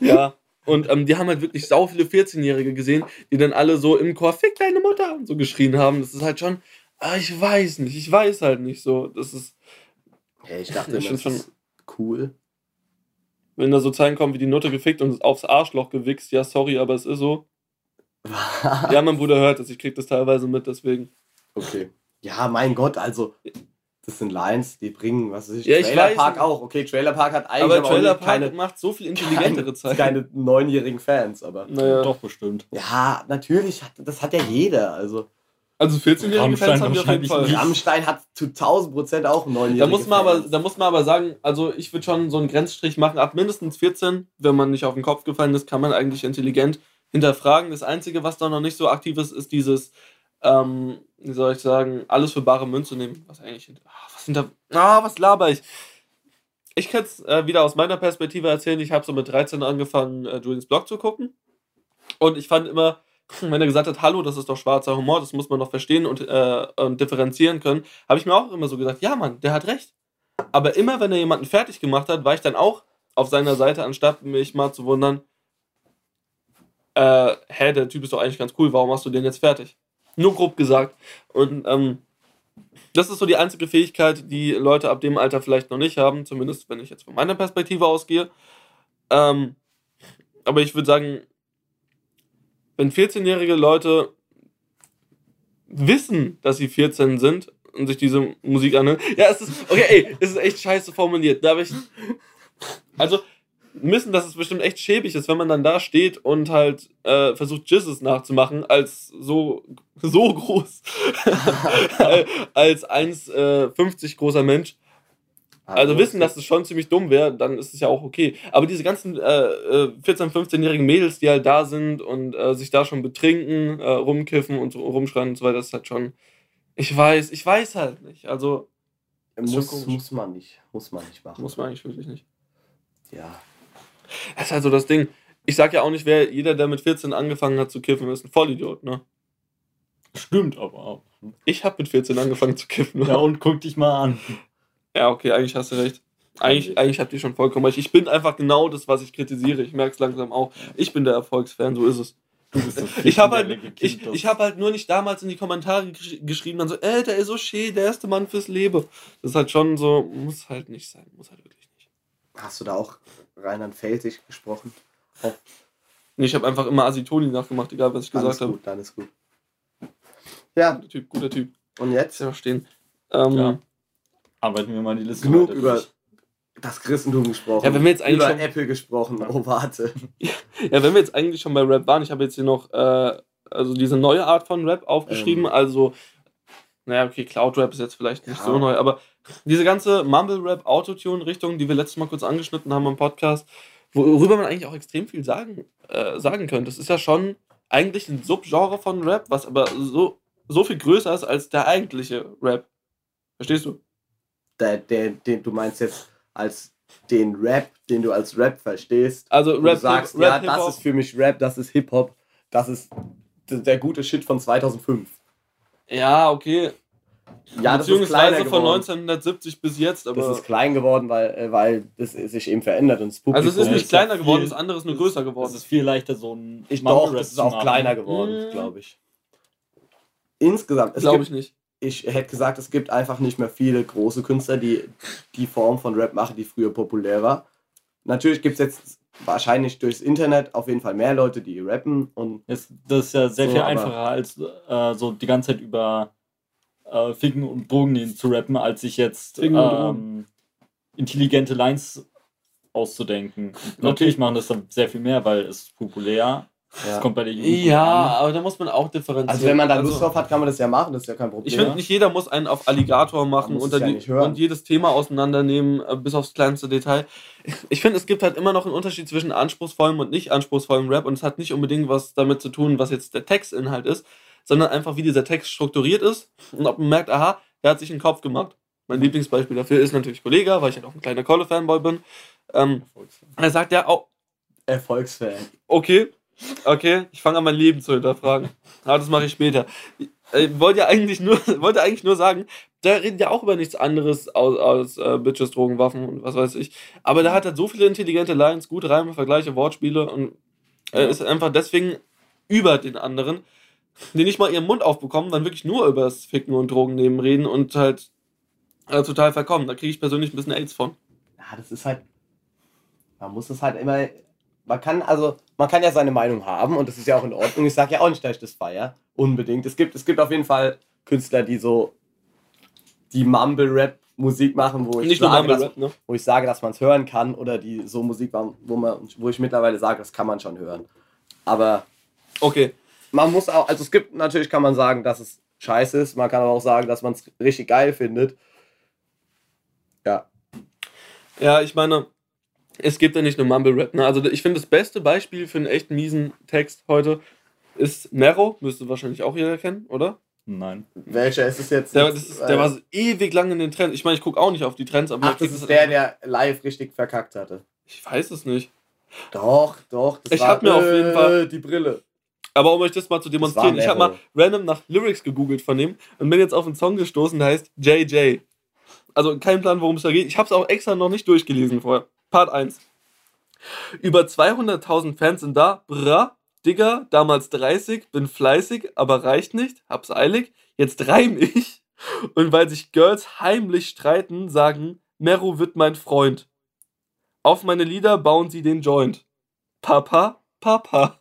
[LAUGHS] ja, und ähm, die haben halt wirklich sau viele 14-Jährige gesehen, die dann alle so im Chor, fick deine Mutter, und so geschrien haben. Das ist halt schon, ah, ich weiß nicht, ich weiß halt nicht so. Das ist, Ja, ich dachte, [LAUGHS] das stimmt schon. ist cool. wenn da so Zeilen kommen wie die Nutte gefickt und aufs Arschloch gewichst, ja, sorry, aber es ist so. Ja, mein Bruder hört es, ich krieg das teilweise mit, deswegen. okay. Ja, mein Gott, also, das sind Lines, die bringen, was weiß ich, Ja, ich Trailer weiß Park nicht. auch. Okay, Trailer Park hat eigentlich Aber Trailer Park keine, macht so viel [LAUGHS] intelligentere Zeiten. keine neunjährigen Fans, aber. Naja. Doch, bestimmt. Ja, natürlich, hat, das hat ja jeder. Also Also 14-jährige Fans haben wir auf jeden Fall. nicht. Rammstein hat zu 1000 Prozent auch neunjährige Da muss man aber, Fans. da muss man aber sagen, also ich würde schon so einen Grenzstrich machen. Ab mindestens 14, wenn man nicht auf den Kopf gefallen ist, kann man eigentlich intelligent hinterfragen. Das Einzige, was da noch nicht so aktiv ist, ist dieses, ähm, wie soll ich sagen, alles für bare Münze nehmen. Was eigentlich hinter, ah, was hinter, ah, was laber ich? Ich kann es äh, wieder aus meiner Perspektive erzählen. Ich habe so mit 13 angefangen, äh, Julians Blog zu gucken. Und ich fand immer, [CLEARS THROAT] wenn er gesagt hat, hallo, das ist doch schwarzer Humor, das muss man doch verstehen und, äh, und differenzieren können, habe ich mir auch immer so gesagt, ja Mann, der hat recht. Aber immer, wenn er jemanden fertig gemacht hat, war ich dann auch auf seiner Seite, anstatt mich mal zu wundern, äh, hä, der Typ ist doch eigentlich ganz cool, warum machst du den jetzt fertig? Nur grob gesagt. Und ähm, das ist so die einzige Fähigkeit, die Leute ab dem Alter vielleicht noch nicht haben, zumindest wenn ich jetzt von meiner Perspektive ausgehe. Ähm, aber ich würde sagen, wenn 14-jährige Leute wissen, dass sie 14 sind und sich diese Musik anhören. Ja, es ist, okay, ey, es ist echt scheiße formuliert. Da habe ich, also, wissen, dass es bestimmt echt schäbig ist, wenn man dann da steht und halt äh, versucht, Jizzes nachzumachen, als so, so groß, [LAUGHS] als 1,50 großer Mensch. Also wissen, dass es schon ziemlich dumm wäre, dann ist es ja auch okay. Aber diese ganzen äh, äh, 14-, 15-jährigen Mädels, die halt da sind und äh, sich da schon betrinken, äh, rumkiffen und so rumschreien und so weiter, das ist halt schon. Ich weiß, ich weiß halt nicht. Also muss, muss man nicht. Muss man nicht machen. muss man eigentlich wirklich nicht. Ja. Das ist halt so das Ding. Ich sag ja auch nicht, wer jeder, der mit 14 angefangen hat zu kiffen, ist ein Vollidiot, ne? Stimmt aber auch. Ich habe mit 14 angefangen zu kiffen. Ja, und guck dich mal an. Ja, okay, eigentlich hast du recht. Eigentlich, eigentlich habt ihr schon vollkommen recht. Ich bin einfach genau das, was ich kritisiere. Ich merke es langsam auch. Ich bin der Erfolgsfan, so ist es. Du bist das Ich habe halt, 14-jährige Kind, ich, ich hab halt nur nicht damals in die Kommentare gesch geschrieben, dann so, äh, der ist so schön, der erste Mann fürs Leben. Das ist halt schon so, muss halt nicht sein, muss halt wirklich. Hast du da auch Rheinland-Pfälzisch gesprochen? Nee, ich habe einfach immer Asitoni nachgemacht, egal was ich Dann gesagt ist habe. gut, dann ist gut. Ja, Guter Typ, guter Typ. und jetzt ja stehen. Ähm, Ja. Arbeiten wir mal die Liste genug weiter über durch. das Christentum gesprochen. Ja, wenn wir jetzt eigentlich über schon- Apple gesprochen. Oh, warte. Ja, wenn wir jetzt eigentlich schon bei Rap waren, ich habe jetzt hier noch äh, also diese neue Art von Rap aufgeschrieben, Ähm. also, naja, okay, Cloud-Rap ist jetzt vielleicht nicht Ja. so neu, aber diese ganze Mumble-Rap, Autotune-Richtung, die wir letztes Mal kurz angeschnitten haben im Podcast, worüber man eigentlich auch extrem viel sagen, äh, sagen könnte. Das ist ja schon eigentlich ein Subgenre von Rap, was aber so, so viel größer ist als der eigentliche Rap. Verstehst du? Der, der, den, du meinst jetzt als den Rap, den du als Rap verstehst. Also Rap, du sagst, Rap, ja, das ist für mich Rap, das ist Hip-Hop, das ist der gute Shit von 2005. ja, okay. Ja, das ist kleiner Beziehungsweise von geworden. 1970 bis jetzt, aber. Das ist klein geworden, weil, äh, weil das sich eben verändert und das Publikum. Also es ist nicht ist kleiner geworden, viel- das andere ist nur größer geworden. Es ist viel leichter, so ein ich Rap das ist auch machen. kleiner geworden, Mhm. glaube ich. Insgesamt, es Glaube ich nicht. ich hätte gesagt, es gibt einfach nicht mehr viele große Künstler, die die Form von Rap machen, die früher populär war. Natürlich gibt es jetzt wahrscheinlich durchs Internet auf jeden Fall mehr Leute, die rappen und Das, das ist ja sehr So, viel einfacher, als äh, so die ganze Zeit über äh, Ficken und nehmen zu rappen, als sich jetzt ähm, intelligente Lines auszudenken. Natürlich machen das dann sehr viel mehr, weil es populär. ja. Es kommt bei der Jugend Ja, an. aber da muss man auch differenzieren. Also wenn man da Also, Lust drauf hat, kann man das ja machen, das ist ja kein Problem. Ich finde, nicht jeder muss einen auf Alligator machen und, ja die, und jedes Thema auseinandernehmen, äh, bis aufs kleinste Detail. Ich finde, es gibt halt immer noch einen Unterschied zwischen anspruchsvollem und nicht anspruchsvollem Rap und es hat nicht unbedingt was damit zu tun, was jetzt der Textinhalt ist, sondern einfach, wie dieser Text strukturiert ist und ob man merkt, aha, der hat sich einen Kopf gemacht. Mein Lieblingsbeispiel dafür ist natürlich Kollega, weil ich halt auch ein kleiner Kolle-Fanboy bin. Ähm, er sagt ja auch, Erfolgsfan. Okay, okay, ich fange an, mein Leben zu hinterfragen. Aber das mache ich später. Ich wollte ja eigentlich nur, [LAUGHS] wollte eigentlich nur sagen, da redet ja auch über nichts anderes aus, aus äh, Bitches, Drogen, Waffen und was weiß ich. Aber da hat er so viele intelligente Lines, gute Reime, Vergleiche, Wortspiele und er ist einfach deswegen über den anderen, die nicht mal ihren Mund aufbekommen, dann wirklich nur über das Ficken und Drogennehmen reden und halt äh, total verkommen. Da kriege ich persönlich ein bisschen AIDS von. Ja, das ist halt. Man muss es halt immer. Man kann, also, man kann ja seine Meinung haben und das ist ja auch in Ordnung. Ich sage ja auch nicht, dass ich das feier. Unbedingt. Es gibt, es gibt auf jeden Fall Künstler, die so die Mumble-Rap-Musik machen, wo ich sage, Mumble dass, Rap, ne? wo ich sage, dass man es hören kann, oder die so Musik machen, wo man, wo ich mittlerweile sage, das kann man schon hören. Aber Okay. Man muss auch, also es gibt natürlich kann man sagen, dass es scheiße ist, man kann aber auch sagen, dass man es richtig geil findet. Ja, Ja, ich meine, es gibt ja nicht nur Mumble Rap. Ne? Also ich finde, das beste Beispiel für einen echt miesen Text heute ist Nero. Müsste wahrscheinlich auch jeder kennen, oder? Nein. welcher ist es jetzt? Der, das ist, der Äh, war so ewig lang in den Trends. Ich meine, ich gucke auch nicht auf die Trends, aber Ach, das ist es- der, der live richtig verkackt hatte. Ich weiß es nicht. Doch, doch. Das Ich hab mir auf jeden Fall- die Brille. Aber um euch das mal zu demonstrieren, ich habe mal random nach Lyrics gegoogelt von dem und bin jetzt auf einen Song gestoßen, der heißt JJ. Also kein Plan, worum es da geht. Ich habe es auch extra noch nicht durchgelesen vorher. Part 1. Über 200.000 Fans sind da. Bra, Digga, damals 30, bin fleißig, aber reicht nicht, hab's eilig. Jetzt reim ich. Und weil sich Girls heimlich streiten, sagen, Meru wird mein Freund. Auf meine Lieder bauen sie den Joint. Papa, Papa.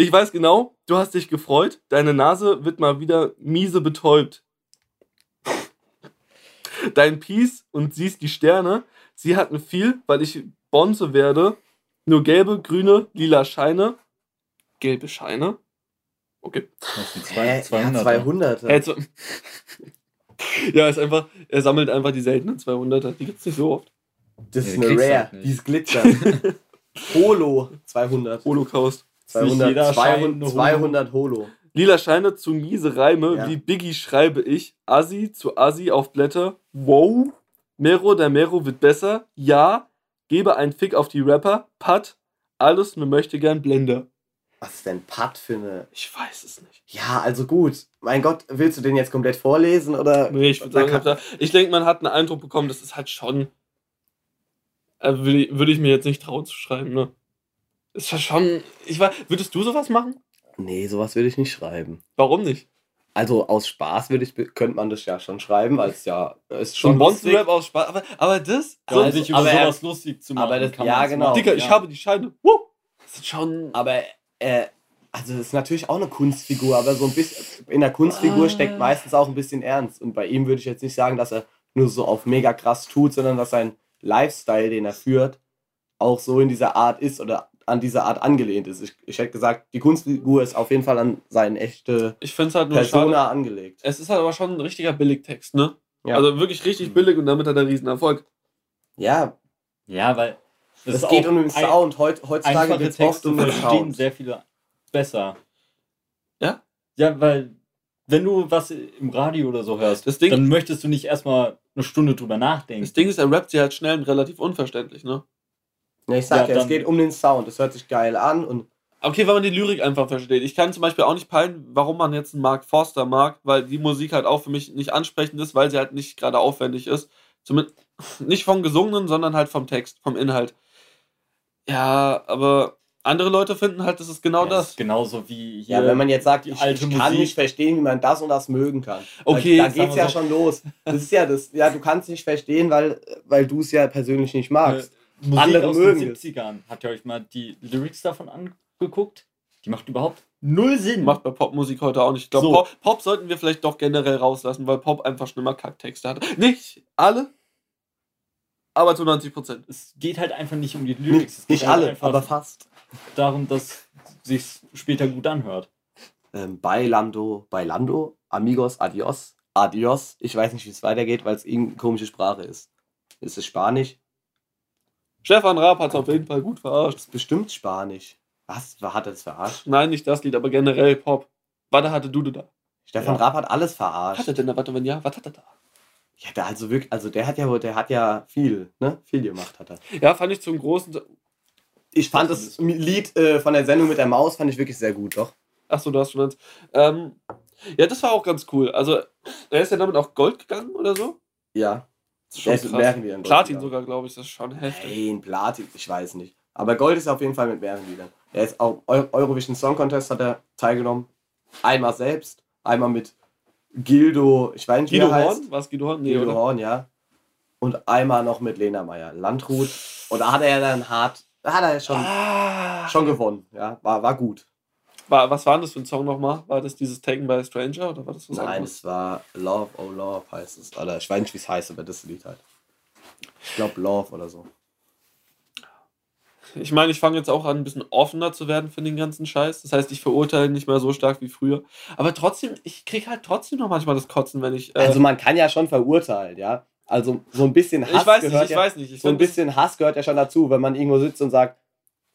Ich weiß genau, du hast dich gefreut. Deine Nase wird mal wieder miese betäubt. Dein Peace und siehst die Sterne. Sie hatten viel, weil ich Bonze werde. Nur gelbe, grüne, lila Scheine. Gelbe Scheine? Okay. Das sind zwei, Ja, 200. 200. [LAUGHS] Ja, ist einfach, er sammelt einfach die seltenen 200er. Die gibt's nicht so oft. Das Ja, ist die eine Rare. halt. Die ist Glitzer. Holo [LAUGHS] 200. Holocaust. Ist nicht 200, jeder Schein 200, eine Holo? 200 Holo. Lila Scheine zu miese Reime, Ja. wie Biggie schreibe ich. Assi zu Assi auf Blätter. Wow. Mero, der Mero wird besser. Ja. Gebe einen Fick auf die Rapper. Pat. Alles nur möchte gern Blender. Was ist denn Pat für eine. Ich weiß es nicht. Ja, also gut. Mein Gott, willst du den jetzt komplett vorlesen oder? Nee, ich würde sagen, kann- ich denke, man hat einen Eindruck bekommen, das ist halt schon. Äh, würde, ich- würde ich mir jetzt nicht trauen zu schreiben, ne? Ist ja schon. Ich weiß, würdest du sowas machen? Nee, sowas würde ich nicht schreiben. Warum nicht? Also aus Spaß würde ich, könnte man das ja schon schreiben, weil es ja ist Schon lustig. Bonzen-Rap aus Spaß. Aber, aber das? Ja, So, um sich über aber er- sowas lustig zu machen. aber das- kann ja, genau. machen, Dicker, ich ja. habe die Scheine. Woo! Das ist schon. Aber äh, also das ist natürlich auch eine Kunstfigur, aber so ein bisschen in der Kunstfigur Ah. steckt meistens auch ein bisschen Ernst. Und bei ihm würde ich jetzt nicht sagen, dass er nur so auf mega krass tut, sondern dass sein Lifestyle, den er führt, auch so in dieser Art ist oder an diese Art angelehnt ist. Ich, ich hätte gesagt, die Kunstfigur ist auf jeden Fall an seine echte Ich finde es halt nur schade. Persona angelegt. Es ist halt aber schon ein richtiger Billigtext, ne? Ja. Also wirklich richtig billig und damit hat er riesen Erfolg. Ja, Ja, weil es ist geht auch um den Sound. Heut, heutzutage geht es oft um den Sound. sehr viele besser. Ja? Ja, weil wenn du was im Radio oder so hörst, Das Ding- dann möchtest du nicht erstmal eine Stunde drüber nachdenken. Das Ding ist, er rappt sie halt schnell und relativ unverständlich, ne? Ja, ich sag Ja, ja, es geht um den Sound. Es hört sich geil an und Okay, weil man die Lyrik einfach versteht. Ich kann zum Beispiel auch nicht peilen, warum man jetzt einen Mark Forster mag, weil die Musik halt auch für mich nicht ansprechend ist, weil sie halt nicht gerade aufwendig ist. Zumindest nicht vom Gesungenen, sondern halt vom Text, vom Inhalt. Ja, aber andere Leute finden halt, das ist genau Ja, das. ist genauso wie hier. Ja, wenn man jetzt sagt, ich, alte ich kann Musik. nicht verstehen, wie man das und das mögen kann. Okay, da, da geht's ja so. schon los. Das ist ja das. Ja, du kannst nicht verstehen, weil, weil du es ja persönlich nicht magst. Musik Andere aus mögen den es. 70ern. Habt ihr euch mal die Lyrics davon angeguckt? Die macht überhaupt null Sinn. Macht bei Popmusik heute auch nicht. Ich glaube, So. Pop, Pop sollten wir vielleicht doch generell rauslassen, weil Pop einfach schon immer Kacktexte hat. Nicht alle, aber zu 90 Prozent. es geht halt einfach nicht um die Lyrics. es Nicht, nicht halt alle, aber fast. darum, dass sich später gut anhört. Ähm, Bailando, Bailando, Amigos, Adios, Adios. Ich weiß nicht, wie es weitergeht, weil es irgendeine komische Sprache ist. Ist es Spanisch? Stefan Raab hat es auf jeden Fall gut verarscht. Das ist bestimmt Spanisch. Was? Hat das verarscht? Nein, nicht das Lied, aber generell Pop. Warte, hatte Dude da? Stefan Ja. Raab hat alles verarscht. Hat er denn da? Warte, wenn ja, was hat er da? Ja, der also wirklich, also der hat ja, der hat ja viel, ne? Viel gemacht hat er. Ja, fand ich zum großen. Ich fand das Lied äh, von der Sendung mit der Maus fand ich wirklich sehr gut, doch. Achso, du hast schon eins. Ähm, ja, das war auch ganz cool. Also, er ist ja damit auch Gold gegangen oder so. Ja. Das mehreren Liedern Gold Platin sogar, glaube ich. Das ist schon heftig. Nein, Platin, ich weiß nicht. Aber Gold ist auf jeden Fall mit mehreren Liedern. Er ist auch Eu- Eurovision Song Contest hat er teilgenommen. Einmal selbst, einmal mit Gildo, ich weiß nicht, wie Guido er heißt. Horn? War es Guido Horn? Nee, Guido oder? Horn, ja. Und einmal noch mit Lena Meyer. Landrut. Und da hat er dann hart, da hat er schon, Ah, schon gewonnen. Ja, war, war gut. War, was war das für ein Song nochmal? War das dieses Taken by a Stranger oder war das was Nein, anderes? es war Love, oh Love heißt es. Oder ich weiß nicht, wie es heißt, aber das Lied halt. Ich glaube Love oder so. Ich meine, ich fange jetzt auch an, ein bisschen offener zu werden für den ganzen Scheiß. Das heißt, ich verurteile nicht mehr so stark wie früher. Aber trotzdem, ich kriege halt trotzdem noch manchmal das Kotzen, wenn ich. Äh, Also man kann ja schon verurteilen, ja. Also so ein bisschen Hass ich weiß gehört nicht, ich ja, weiß nicht. Ich so ein bisschen Hass gehört ja schon dazu, wenn man irgendwo sitzt und sagt,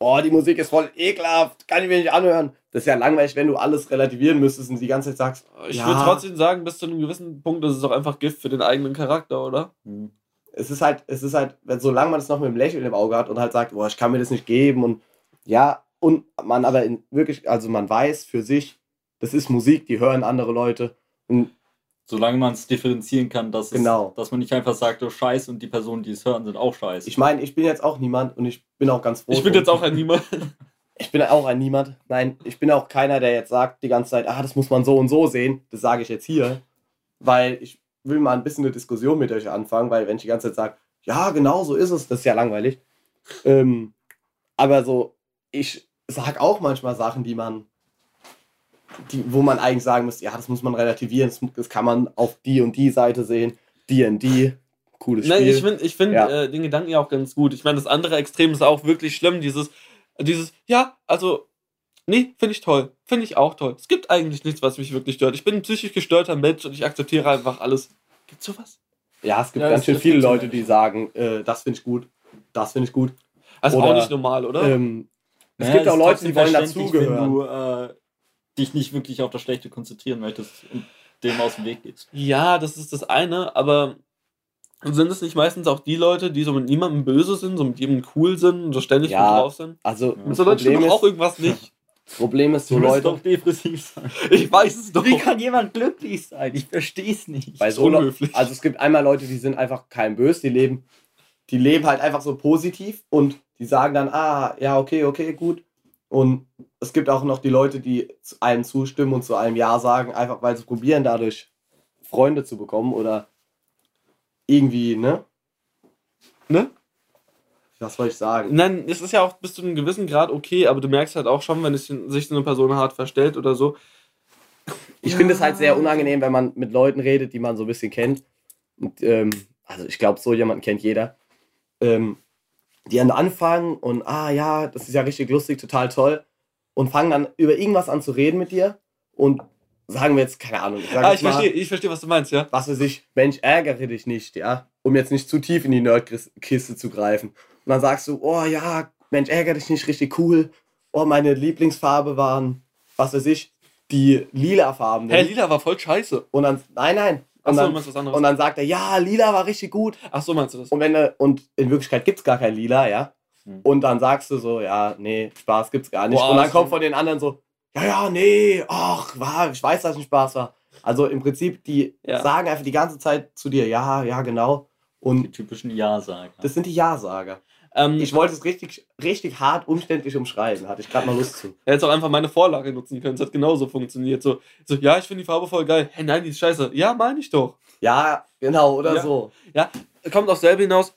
oh, die Musik ist voll ekelhaft, kann ich mir nicht anhören. Das ist ja langweilig, wenn du alles relativieren müsstest und die ganze Zeit sagst, Ich ja, würde trotzdem sagen, bis zu einem gewissen Punkt ist es auch einfach Gift für den eigenen Charakter, oder? Hm. es ist halt, es ist halt, wenn solange man es noch mit dem Lächeln im Auge hat und halt sagt, boah, ich kann mir das nicht geben und ja, und man aber in wirklich, also man weiß für sich, das ist Musik, die hören andere Leute. Und Solange man es differenzieren kann, dass, Genau. es, dass man nicht einfach sagt, oh Scheiß und die Personen, die es hören, sind auch Scheiße. ich meine, ich bin jetzt auch niemand und ich bin auch ganz froh. Ich bin jetzt auch ein Niemand. [LAUGHS] Ich bin auch ein Niemand. Nein, ich bin auch keiner, der jetzt sagt die ganze Zeit, ah, das muss man so und so sehen. Das sage ich jetzt hier, weil ich will mal ein bisschen eine Diskussion mit euch anfangen, weil wenn ich die ganze Zeit sage, ja, genau so ist es, das ist ja langweilig. Ähm, aber so, ich sage auch manchmal Sachen, die man, die, wo man eigentlich sagen müsste, ja, das muss man relativieren, das, das kann man auf die und die Seite sehen, die und die, cooles Nein, Spiel. ich finde ich find, Ja. äh, den Gedanken ja auch ganz gut. Ich meine, das andere Extrem ist auch wirklich schlimm. Dieses, dieses, ja, also, nee, finde ich toll. Finde ich auch toll. Es gibt eigentlich nichts, was mich wirklich stört. Ich bin ein psychisch gestörter Mensch und ich akzeptiere einfach alles. Gibt's sowas? ja, es gibt Ja, ganz es- schön es viele gibt so Leute, die sagen, äh, das finde ich gut, das finde ich gut. Also Oder, auch nicht normal, oder? Ähm, es Naja, gibt auch Leute, die wollen dazugehören. Wenn du äh, dich nicht wirklich auf das Schlechte konzentrieren möchtest und dem aus dem Weg gehst. Ja, das ist das eine, aber sind es nicht meistens auch die Leute, die so mit niemandem böse sind, so mit jedem cool sind und so ständig Ja. gut drauf sind? Also. Mit so Leuten stimmt auch ist, irgendwas nicht. das [LAUGHS] Problem ist, so Du musst Leute, doch depressiv sein. [LAUGHS] Ich weiß es doch. Wie kann jemand glücklich sein? Ich verstehe es nicht. bei so unhöflich. also es gibt einmal Leute, die sind einfach kein böse, die leben, die leben halt einfach so positiv und die sagen dann, ah, ja, okay, okay, gut. Und es gibt auch noch die Leute, die zu einem zustimmen und zu einem Ja sagen, einfach weil sie probieren, dadurch Freunde zu bekommen oder irgendwie, ne? Ne? Was soll ich sagen? Nein, es ist ja auch bis zu einem gewissen Grad okay, aber du merkst halt auch schon, wenn es sich so eine Person hart verstellt oder so. Ich finde es halt sehr unangenehm, wenn man mit Leuten redet, die man so ein bisschen kennt. Und, ähm, also ich glaube, so jemanden kennt jeder. Ähm, die dann anfangen und, ah ja, das ist ja richtig lustig, total toll. Und fangen dann über irgendwas an zu reden mit dir. Und sagen wir jetzt, keine Ahnung, ich Ah, ich mal, verstehe, ich verstehe, was du meinst, ja. was für sich, Mensch, ärgere dich nicht, ja. Um jetzt nicht zu tief in die Nerdkiste zu greifen. Und dann sagst du, oh ja, Mensch, ärgere dich nicht, richtig cool. Oh, meine Lieblingsfarbe waren, was weiß ich, die lila Farben. Herr Lila war voll scheiße. Und dann, nein, nein. Und, du dann, meinst was anderes. und dann sagt er, ja, lila war richtig gut. Ach so meinst du das? Und, wenn er, und in Wirklichkeit gibt es gar kein lila, ja. Hm. Und dann sagst du so, ja, nee, Spaß gibt's gar nicht. Boah, und dann kommt von den anderen so, ja, ja, nee, ach, war, ich weiß, dass es ein Spaß war. Also im Prinzip, die Ja. sagen einfach die ganze Zeit zu dir, ja, ja, genau. Die Und typischen Ja-Sager. das sind die Ja-Sager. Ähm, Ich wollte es richtig, richtig hart umständlich umschreiben, hatte ich gerade mal Lust zu. Er hätte auch einfach meine Vorlage nutzen können. Es hat genauso funktioniert. So, so ja, ich finde die Farbe voll geil. Hey, nein, die ist scheiße. Ja, meine ich doch. Ja, genau, oder Ja. so. Kommt auf selber hinaus.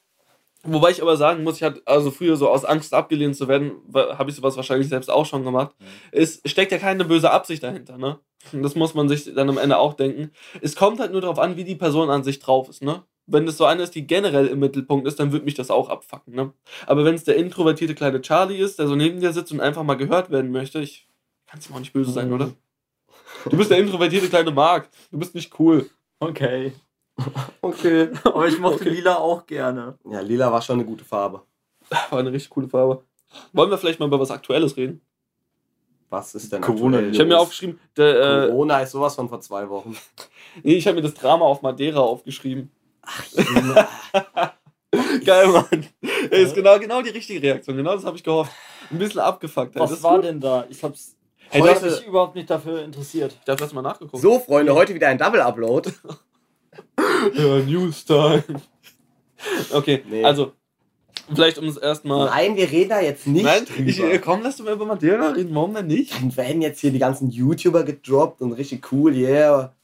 Wobei ich aber sagen muss, ich hatte also früher so aus Angst abgelehnt zu werden, habe ich sowas wahrscheinlich selbst auch schon gemacht. Mhm. Es steckt ja keine böse Absicht dahinter, ne? Das muss man sich dann am Ende auch denken. Es kommt halt nur darauf an, wie die Person an sich drauf ist, ne? Wenn es so eine ist, die generell im Mittelpunkt ist, dann wird mich das auch abfacken, ne? Aber wenn es der introvertierte kleine Charlie ist, der so neben dir sitzt und einfach mal gehört werden möchte, ich kann es ihm auch nicht böse sein, oder? Du bist der introvertierte kleine Mark. Du bist nicht cool. Okay. Okay. Aber ich mochte Okay. Lila auch gerne. Ja, lila war schon eine gute Farbe. [LAUGHS] War eine richtig coole Farbe. Wollen wir vielleicht mal über was Aktuelles reden? Was ist denn Corona- aktuell Ich habe mir aufgeschrieben, der, äh, Corona ist sowas von vor zwei Wochen. nee, ich habe mir das Drama auf Madeira aufgeschrieben. Junge. [LAUGHS] Geil, Mann. Ey, ist genau, genau die richtige Reaktion. Genau das habe ich gehofft. Ein bisschen abgefuckt. ey. Das Was war gut. denn da? Ich hab's Hey, Heute- das, mich überhaupt nicht dafür interessiert. ich habe das mal nachgeguckt. So, Freunde, heute wieder ein Double-Upload. [LAUGHS] Ja, News-Time. Okay, Nee. also, vielleicht um es erstmal. Nein, wir reden da jetzt nicht Nein, ich, äh, komm, lass du mal über Madeira reden. Warum denn nicht? Dann werden jetzt hier die ganzen YouTuber gedroppt und richtig cool, yeah.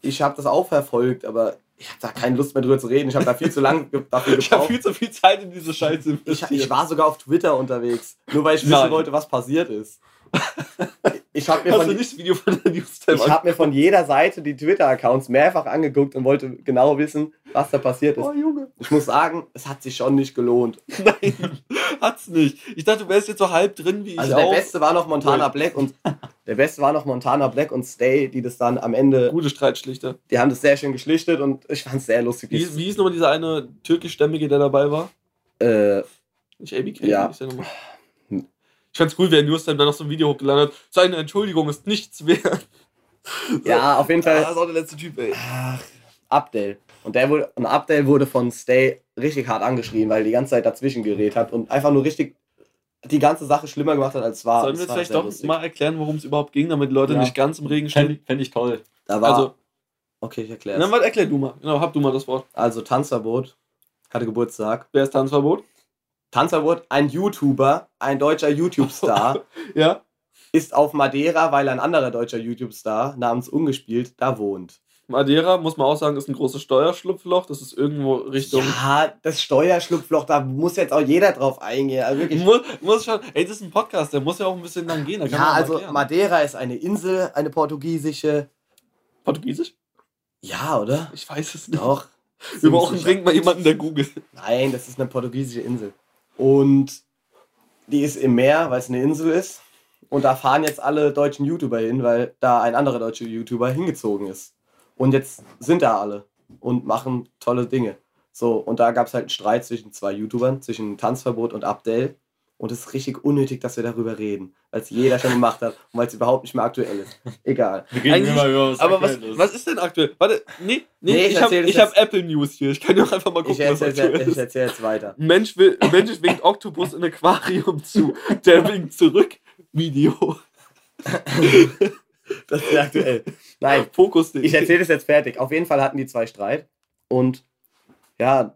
Ich habe das auch verfolgt, aber ich habe da keine Lust mehr drüber zu reden. Ich habe da viel zu lange ge- dafür [LAUGHS] Ich habe gebraucht. viel zu viel Zeit in diese Scheiße Ich, investiert. ich war sogar auf Twitter unterwegs, nur weil ich wissen Nein. wollte, was passiert ist. [LAUGHS] ich habe mir von ich habe mir von jeder Seite die Twitter-Accounts mehrfach angeguckt und wollte genau wissen, was da passiert ist. Oh, Junge. Ich muss sagen, es hat sich schon nicht gelohnt. [LAUGHS] Nein, hat's nicht. Ich dachte, du wärst jetzt so halb drin wie ich Also der auch. Beste war noch Montana Cool. Black und [LAUGHS] der Beste war noch Montana Black und Stay, die das dann am Ende, Gute Streitschlichter. die haben das sehr schön geschlichtet und ich fand es sehr lustig. Wie, wie hieß nochmal dieser eine türkischstämmige, der dabei war? äh, Nicht ABK? Ja. der nochmal? Ich fand's cool, wie der Newstime da noch so ein Video hochgeladen hat. Seine Entschuldigung ist nichts wert. [LAUGHS] ja, auf jeden Fall. das ist auch der letzte Typ, ey. Ach, Abdel. Und der wurde, und Abdel wurde von Stay richtig hart angeschrien, weil er die ganze Zeit dazwischen gerät hat und einfach nur richtig die ganze Sache schlimmer gemacht hat, als es war. Sollen wir war vielleicht doch lustig. mal erklären, worum es überhaupt ging, damit die Leute Ja. nicht ganz im Regen Fände stehen? fänd ich toll. Da war, Also, okay, ich erkläre na, es. warte, erklär du mal. Genau, hab du mal das Wort. Also Tanzverbot hatte Geburtstag. Wer ist Tanzverbot? Tanzverbot, ein YouTuber, ein deutscher YouTube-Star, [LAUGHS] Ja. ist auf Madeira, weil ein anderer deutscher YouTube-Star namens Ungespielt da wohnt. Madeira, muss man auch sagen, ist ein großes Steuerschlupfloch. Das ist irgendwo Richtung. Ja, das Steuerschlupfloch, da muss jetzt auch jeder drauf eingehen. Also wirklich. Muss, muss schon. Ey, das ist ein Podcast, der muss ja auch ein bisschen lang gehen. Ja, also erklären. Madeira ist eine Insel, eine portugiesische. Portugiesisch? Ja, oder? Ich weiß es nicht. Doch. [LAUGHS] Wir brauchen dringend mal jemanden, der googelt. Nein, das ist eine portugiesische Insel. Und die ist im Meer, weil es eine Insel ist. Und da fahren jetzt alle deutschen YouTuber hin, weil da ein anderer deutscher YouTuber hingezogen ist. Und jetzt sind da alle und machen tolle Dinge. So, und da gab es halt einen Streit zwischen zwei YouTubern, zwischen Tanzverbot und Abdel. Und es ist richtig unnötig, dass wir darüber reden, weil es jeder schon gemacht hat und weil es überhaupt nicht mehr aktuell ist. Egal. Wir reden Eigentlich- immer über was Aber was, Aktuelles. was ist denn aktuell? Warte, nee, nee, Nee, ich ich, habe erzähl hab. Apple News hier. Ich kann auch einfach mal Ich gucken, was erzähle aktuell ich ist. erzähl jetzt weiter. Mensch, will, ein Mensch winkt Oktopus in Aquarium zu. Der winkt zurück. Video. [LAUGHS] [LAUGHS] Das ist aktuell. Nein, Fokus Ich erzähle das jetzt fertig. Auf jeden Fall hatten die zwei Streit. Und ja,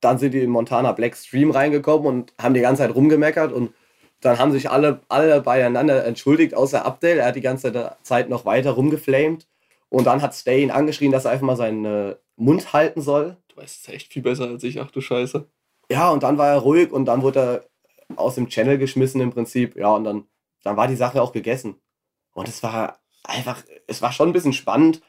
dann sind die in Montana Black Stream reingekommen und haben die ganze Zeit rumgemeckert. Und dann haben sich alle, alle beieinander entschuldigt, außer Abdel. Er hat die ganze Zeit noch weiter rumgeflamed. Und dann hat Stay ihn angeschrien, dass er einfach mal seinen äh, Mund halten soll. Du weißt es echt viel besser als ich. Ach du Scheiße. Ja, und dann war er ruhig und dann wurde er aus dem Channel geschmissen im Prinzip. Ja, und dann, dann war die Sache auch gegessen. Und es war einfach, es war schon ein bisschen spannend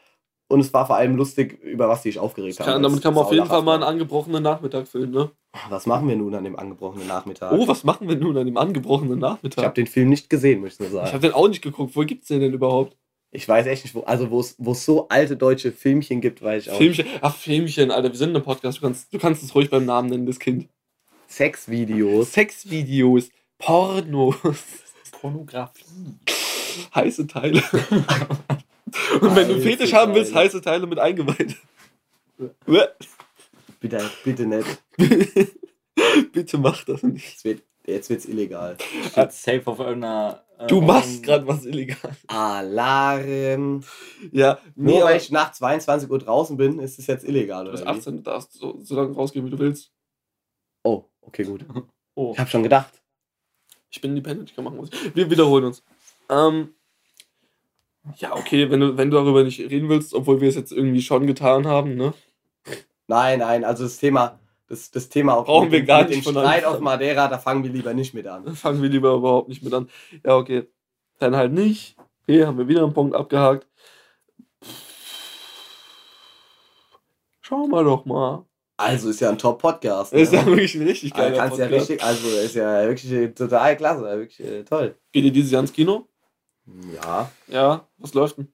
und es war vor allem lustig, über was die sich aufgeregt haben. Damit kann man auf jeden Fall mal einen angebrochenen Nachmittag füllen, ne? Was machen wir nun an dem angebrochenen Nachmittag? Oh, was machen wir nun an dem angebrochenen ich habe Nachmittag? den Film nicht gesehen, muss ich nur Ich sagen. habe den auch nicht geguckt. Wo gibt's den denn überhaupt? Ich weiß echt nicht, wo, also wo es so alte deutsche Filmchen gibt, weiß ich auch. Filmchen. Ach, Filmchen, Alter. Wir sind in einem Podcast. Du kannst, du kannst es ruhig beim Namen nennen, das Kind. Sexvideos. Sexvideos. Pornos. Pornografie. [LAUGHS] heiße Teile. [LAUGHS] Und wenn du Fetisch haben willst, heiße Teile mit Eingeweide. Bitte, bitte nicht. [LAUGHS] Bitte mach das nicht. Jetzt wird jetzt wird's illegal. Steht safe auf irgendeiner. äh, Du machst gerade was illegal. Alarm. Ja, nee, Nur aber weil ich nach 22 Uhr draußen bin, ist es jetzt illegal, du oder? bist wie? 18, du darfst so, so lange rausgehen, wie du willst. Oh, okay, gut. Oh. Ich habe schon gedacht. Ich bin independent, ich kann machen, was ich Wir wiederholen uns. Ähm, ja, okay, wenn du, wenn du darüber nicht reden willst, obwohl wir es jetzt irgendwie schon getan haben, ne? Nein, nein, also das Thema, das, das Thema auch Brauchen wir mit, gar mit nicht dem von Streit auf Madeira, da fangen wir lieber nicht mit an. Dann fangen wir lieber überhaupt nicht mit an. Ja, okay. Dann halt nicht. Hier haben wir wieder einen Punkt abgehakt. Schauen wir doch mal. Also ist ja ein Top-Podcast. Ist ja Ne? wirklich ein richtig Also geiler ja Podcast. richtig, also ist ja wirklich äh, total klasse, wirklich äh, toll. Geht ihr dieses Jahr ins Kino? Ja, Ja. Was läuft denn?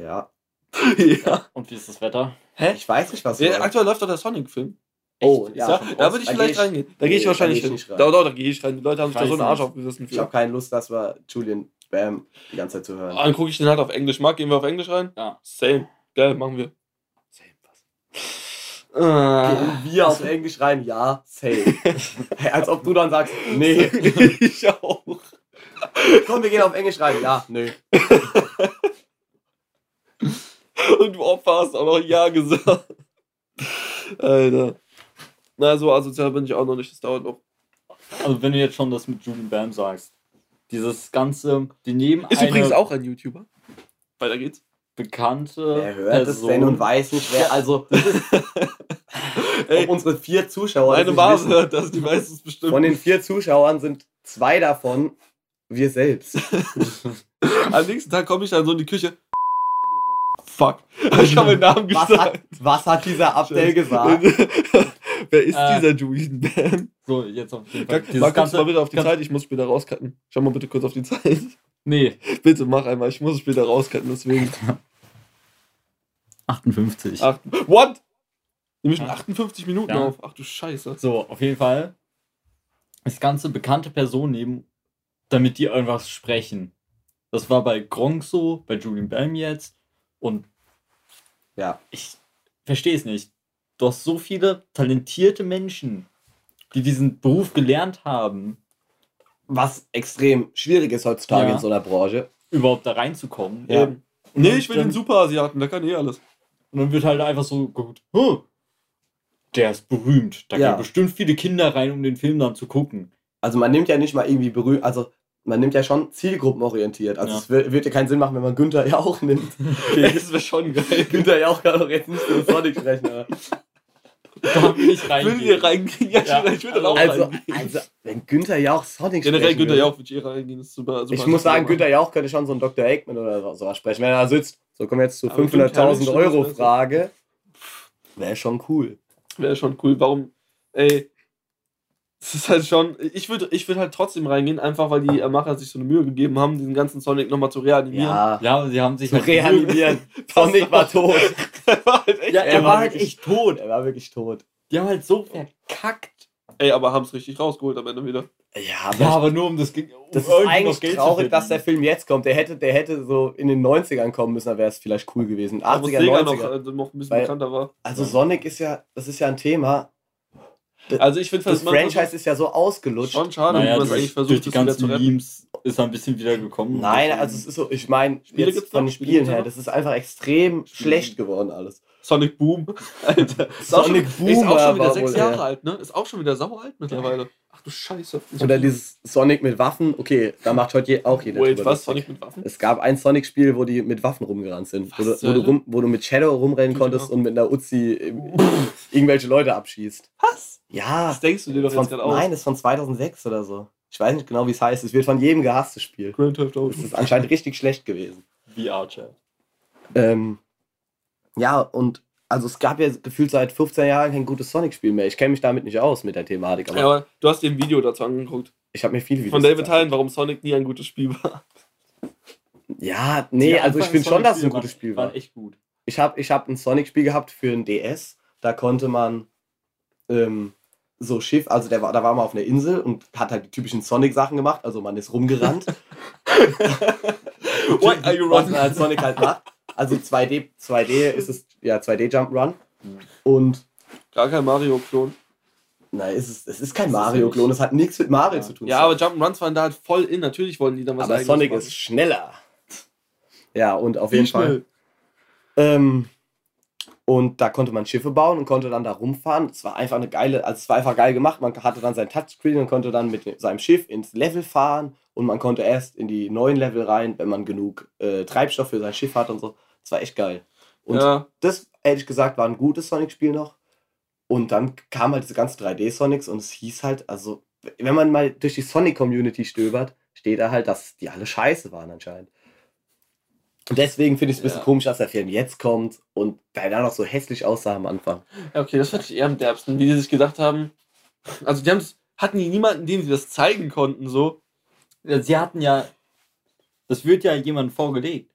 ja. [LAUGHS] ja. Und wie ist das Wetter? Hä? Ich weiß nicht, was Ja, läuft. aktuell läuft doch der Sonic-Film. Oh, ja. Da würde ich Da vielleicht geh ich- reingehen. Da gehe ich da wahrscheinlich geh ich hin. rein. Da, da, da gehe ich rein. Die Leute haben sich da so einen Arsch aufgerissen Ich habe keine Lust, das war Julian Bam die ganze Zeit zu hören. Ah, Dann gucke ich den halt auf Englisch. Marc, gehen wir auf Englisch rein? Ja. Same. Geil, machen wir. Same was? Ah. Gehen wir auf Englisch rein? Ja, hey, [LAUGHS] als ob du dann sagst, nee. [LAUGHS] ich auch. Komm, wir gehen auf Englisch rein. Ja, nö. Und du Opfer hast auch noch Ja gesagt. Alter. Na, so asozial bin ich auch noch nicht. Das dauert noch. Also, wenn du jetzt schon das mit Julian Bam sagst, dieses ganze, die nehmen Ist eine übrigens auch ein YouTuber. Weiter geht's. bekannte Wer hört es denn und weiß nicht, wer. Also, [LAUGHS] Ey, unsere vier Zuschauer. meine wissen. hört das, die weiß es bestimmt. Von den vier Zuschauern sind zwei davon wir selbst. [LAUGHS] Am nächsten Tag komme ich dann so in die Küche. Fuck. [LAUGHS] Ich habe meinen Namen Was gesagt. hat, was hat dieser Abdel gesagt? [LAUGHS] Wer ist Äh, dieser Julian Bam? So, jetzt auf jeden Fall. Mach kannst du mal bitte auf die Zeit, ich muss später rauscutten. Schau mal bitte kurz auf die Zeit. Nee, Bitte mach einmal, ich muss es später rauscutten, deswegen. 58. Acht, what? Wir müssen Ja. 58 Minuten Ja. auf. Ach du Scheiße. So, auf jeden Fall. Das ganze bekannte Personen nehmen, damit die irgendwas sprechen. Das war bei Gronk so, bei Julian Bam jetzt. Und Ja. ich verstehe es nicht. Du hast so viele talentierte Menschen, die diesen Beruf gelernt haben, Was extrem schwierig ist heutzutage Ja. in so einer Branche. überhaupt da reinzukommen. Ja. Ähm, nee, ich will den Superasiaten, der kann eh alles. Und dann wird halt einfach so geguckt, huh, der ist berühmt. Da Ja. gehen bestimmt viele Kinder rein, um den Film dann zu gucken. Also man nimmt ja nicht mal irgendwie berühmt, also man nimmt ja schon zielgruppenorientiert. Also Ja. es wird, wird ja keinen Sinn machen, wenn man Günther Jauch nimmt. [LAUGHS] Okay. Das wäre schon [LAUGHS] geil. Günther Jauch kann doch jetzt nicht für Sonic sprechen. Da will ich [LAUGHS] Will reingehen. ihr reingehen? Ja, Ja, ich würde auch Also, reingehen. also, wenn Günther Jauch Sonic Generell Günther Jauch würde ich eh reingehen. Ist super, super Ich muss sagen, super. Günther Jauch könnte schon so ein Dr. Eggman oder so- sowas sprechen. Wenn er da sitzt, so kommen wir jetzt zur Aber Jim 500.000 Carrey Euro Frage. Wäre schon cool. Wäre schon cool. Warum? Ey. Es ist halt schon. Ich würde ich würd halt trotzdem reingehen, einfach weil die Macher sich so eine Mühe gegeben haben, diesen ganzen Sonic nochmal zu reanimieren. Ja, Ja, aber sie haben sich zu halt reanimieren. [LAUGHS] Sonic war tot. Der [LAUGHS] war halt echt. Ja, Er er war war halt wirklich- echt tot. Er war wirklich tot. Die haben halt so verkackt. Ey, aber haben es richtig rausgeholt am Ende wieder. Ja, Ja, aber nur um das, um Das ist eigentlich noch traurig, dass der. Film jetzt kommt. Der hätte, der hätte so in den 90ern kommen müssen, dann wäre es vielleicht cool gewesen. Aber 80er, Sega noch, 90er. äh, noch ein bisschen Weil- bekannter war. Also Sonic ist ja, das ist ja ein Thema. Also ich finde Das Franchise ist ja so ausgelutscht. schon schade, Naja, durch, eigentlich durch versucht, die das wieder ganzen. Memes ist er ein bisschen wieder gekommen. Nein, also es ist so, ich meine, von den Spiele Spielen her, das ist einfach extrem Spiele. schlecht geworden alles. Sonic Boom. [LAUGHS] Alter. Ist auch Sonic schon, Ist auch Boom schon wieder sechs Jahre ja. alt, ne? Ist auch schon wieder sauer alt mittlerweile. Du Scheiße. Oder dieses Sonic mit Waffen, okay, da macht heute auch jeder Wait, was? Sonic mit Waffen? Es gab ein Sonic-Spiel, wo die mit Waffen rumgerannt sind. Wo du, wo, du rum, wo du mit Shadow rumrennen Ja. konntest und mit einer Uzi irgendwelche Leute abschießt. Was? Ja, Das denkst du dir doch von, jetzt gerade aus. nein, das ist von 2006 oder so. Ich weiß nicht genau, wie es heißt. Es wird von jedem gehasst, das Spiel. Grand Theft Auto. Es ist anscheinend richtig schlecht gewesen. VR-Chat. Ähm, ja, und also es gab ja gefühlt seit 15 Jahren kein gutes Sonic-Spiel mehr. Ich kenne mich damit nicht aus mit der Thematik, aber Ja, aber du hast dir ein Video dazu angeguckt. ich habe mir viele Videos Von David Hein, warum Sonic nie ein gutes Spiel war. Ja, nee, Die also ich finde schon, dass es ein gutes Spiel war. War echt gut. Ich habe ich hab ein Sonic-Spiel gehabt für ein DS. Da konnte man ähm, so Schiff, also der war, da war man auf einer Insel und hat halt die typischen Sonic-Sachen gemacht. Also man ist rumgerannt. [LAUGHS] [LAUGHS] Why are you was running? man als Sonic halt macht. Also 2D, 2D ist es, ja, 2D Jump'n'Run. Und Gar kein Mario-Klon. nein, es ist, es ist kein Mario-Klon, es hat nichts mit Mario Ja. zu tun. Ja, aber Jump'n'Runs waren da halt voll in. Natürlich wollten die dann was aber Sonic machen. ist schneller. Ja, und auf Wie jeden Fall. schnell? Ähm, und da konnte man Schiffe bauen und konnte dann da rumfahren. Es war einfach eine geile, also es war einfach geil gemacht. Man hatte dann sein Touchscreen und konnte dann mit seinem Schiff ins Level fahren und man konnte erst in die neuen Level rein, wenn man genug äh, Treibstoff für sein Schiff hat und so. Das war echt geil. Und Ja, das, ehrlich gesagt, war ein gutes Sonic-Spiel noch. Und dann kam halt diese ganzen 3D-Sonics und es hieß halt, also, wenn man mal durch die Sonic-Community stöbert, steht da halt, dass die alle scheiße waren anscheinend. Und deswegen finde ich es ein bisschen Ja. komisch, dass der Film jetzt kommt und der dann noch so hässlich aussah am Anfang. Ja, okay, das fand ich eher am derbsten, wie die sich gedacht haben. Also, die haben's, hatten die niemanden, dem sie das zeigen konnten, so. Sie hatten ja. Das wird ja jemandem vorgelegt.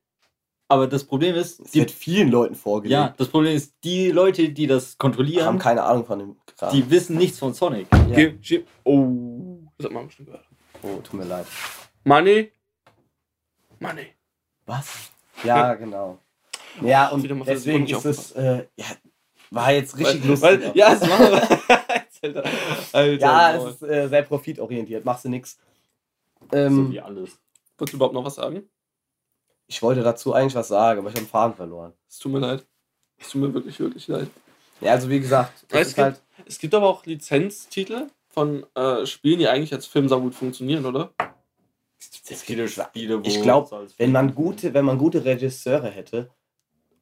Aber das Problem ist, Es wird vielen Leuten vorgelegt. ja, das Problem ist, die Leute, die das kontrollieren, haben keine Ahnung von dem Kram. die wissen nichts von Sonic. ja. Oh, das hat man bestimmt gehört. Oh, tut mir leid. Money. Money. Was? Ja, [LAUGHS] genau. Ja, und deswegen ist es, äh, ja, war jetzt richtig Weil- lustig. Weil, ja, es war. [LAUGHS] Alter, Alter, Ja, Maul. es ist äh, sehr profitorientiert, machst du nix. So Ähm, wie alles. Wolltest du überhaupt noch was sagen? Ich wollte dazu eigentlich was sagen, aber ich habe den Faden verloren. Es tut mir leid. Es tut mir wirklich, wirklich leid. Ja, also wie gesagt, es es ist halt, Es gibt aber auch Lizenztitel von äh, Spielen, die eigentlich als Film sehr gut funktionieren, oder? Es viele Spiele, wo ich glaub, es als wenn man gute, wenn man gute Regisseure hätte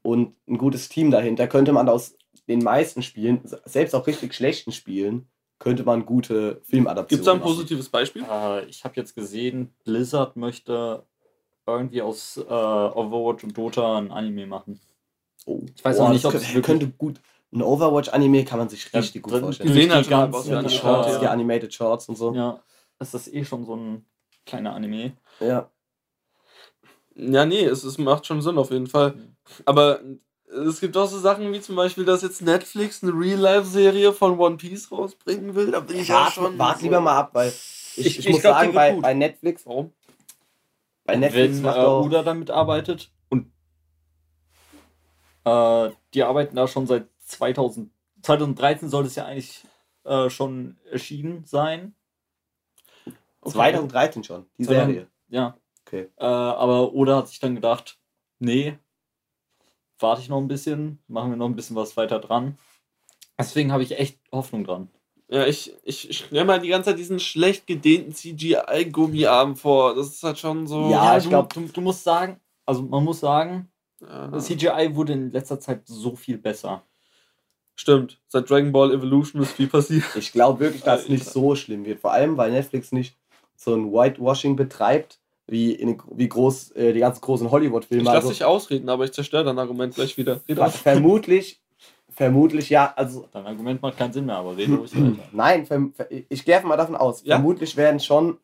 und ein gutes Team dahinter, könnte man aus den meisten Spielen, selbst auch richtig schlechten Spielen, könnte man gute Filmadaptionen Gibt es da ein machen. positives Beispiel? Äh, ich habe jetzt gesehen, Blizzard möchte irgendwie aus äh, Overwatch und Dota ein Anime machen. Oh. Ich weiß oh, auch nicht, ob es könnte, gut. Ein Overwatch-Anime kann man sich Ja, richtig gut drin- vorstellen. Die sehen durch halt die schon ganzen, aus wie Die Animated, Shorts, ja. die Animated Shorts und so. Ja, ist das eh schon so ein kleiner Anime. Ja. Ja, nee, es, es macht schon Sinn auf jeden Fall. Aber es gibt auch so Sachen wie zum Beispiel, dass jetzt Netflix eine Real-Life-Serie von One Piece rausbringen will. Da bin ich ja Wart, schon. wart so- lieber mal ab, weil ich, Ich- ich, ich muss sagen, bei, bei Netflix, Warum? Bei Netflix Wenn macht äh, auch, Uda damit arbeitet und äh, die arbeiten da schon seit 2000, 2013 sollte es ja eigentlich äh, schon erschienen sein. Okay. 2013 schon, die 2000 Serie. Ja. Okay. Äh, aber Oda hat sich dann gedacht, nee, warte ich noch ein bisschen, machen wir noch ein bisschen was weiter dran. Deswegen habe ich echt Hoffnung dran. Ja, ich, ich, ich stelle mal die ganze Zeit diesen schlecht gedehnten CGI-Gummiarm vor. Das ist halt schon so. Ja, ich du, glaub- du, du musst sagen, also man muss sagen, Ja. CGI wurde in letzter Zeit so viel besser. Stimmt. Seit Dragon Ball Evolution ist viel passiert. Ich glaube wirklich, dass es nicht so schlimm wird. Vor allem, weil Netflix nicht so ein Whitewashing betreibt, wie, in, wie groß äh, die ganzen großen Ich Hollywood-Filme. lasse Also, dich ausreden, aber ich zerstöre dein Argument gleich wieder. Aus. vermutlich, vermutlich ja, also Dein Argument macht keinen Sinn mehr, aber rede ruhig weiter. [CLEARS THROAT] Nein, ich gehe einfach mal davon aus. Ja? Vermutlich werden schon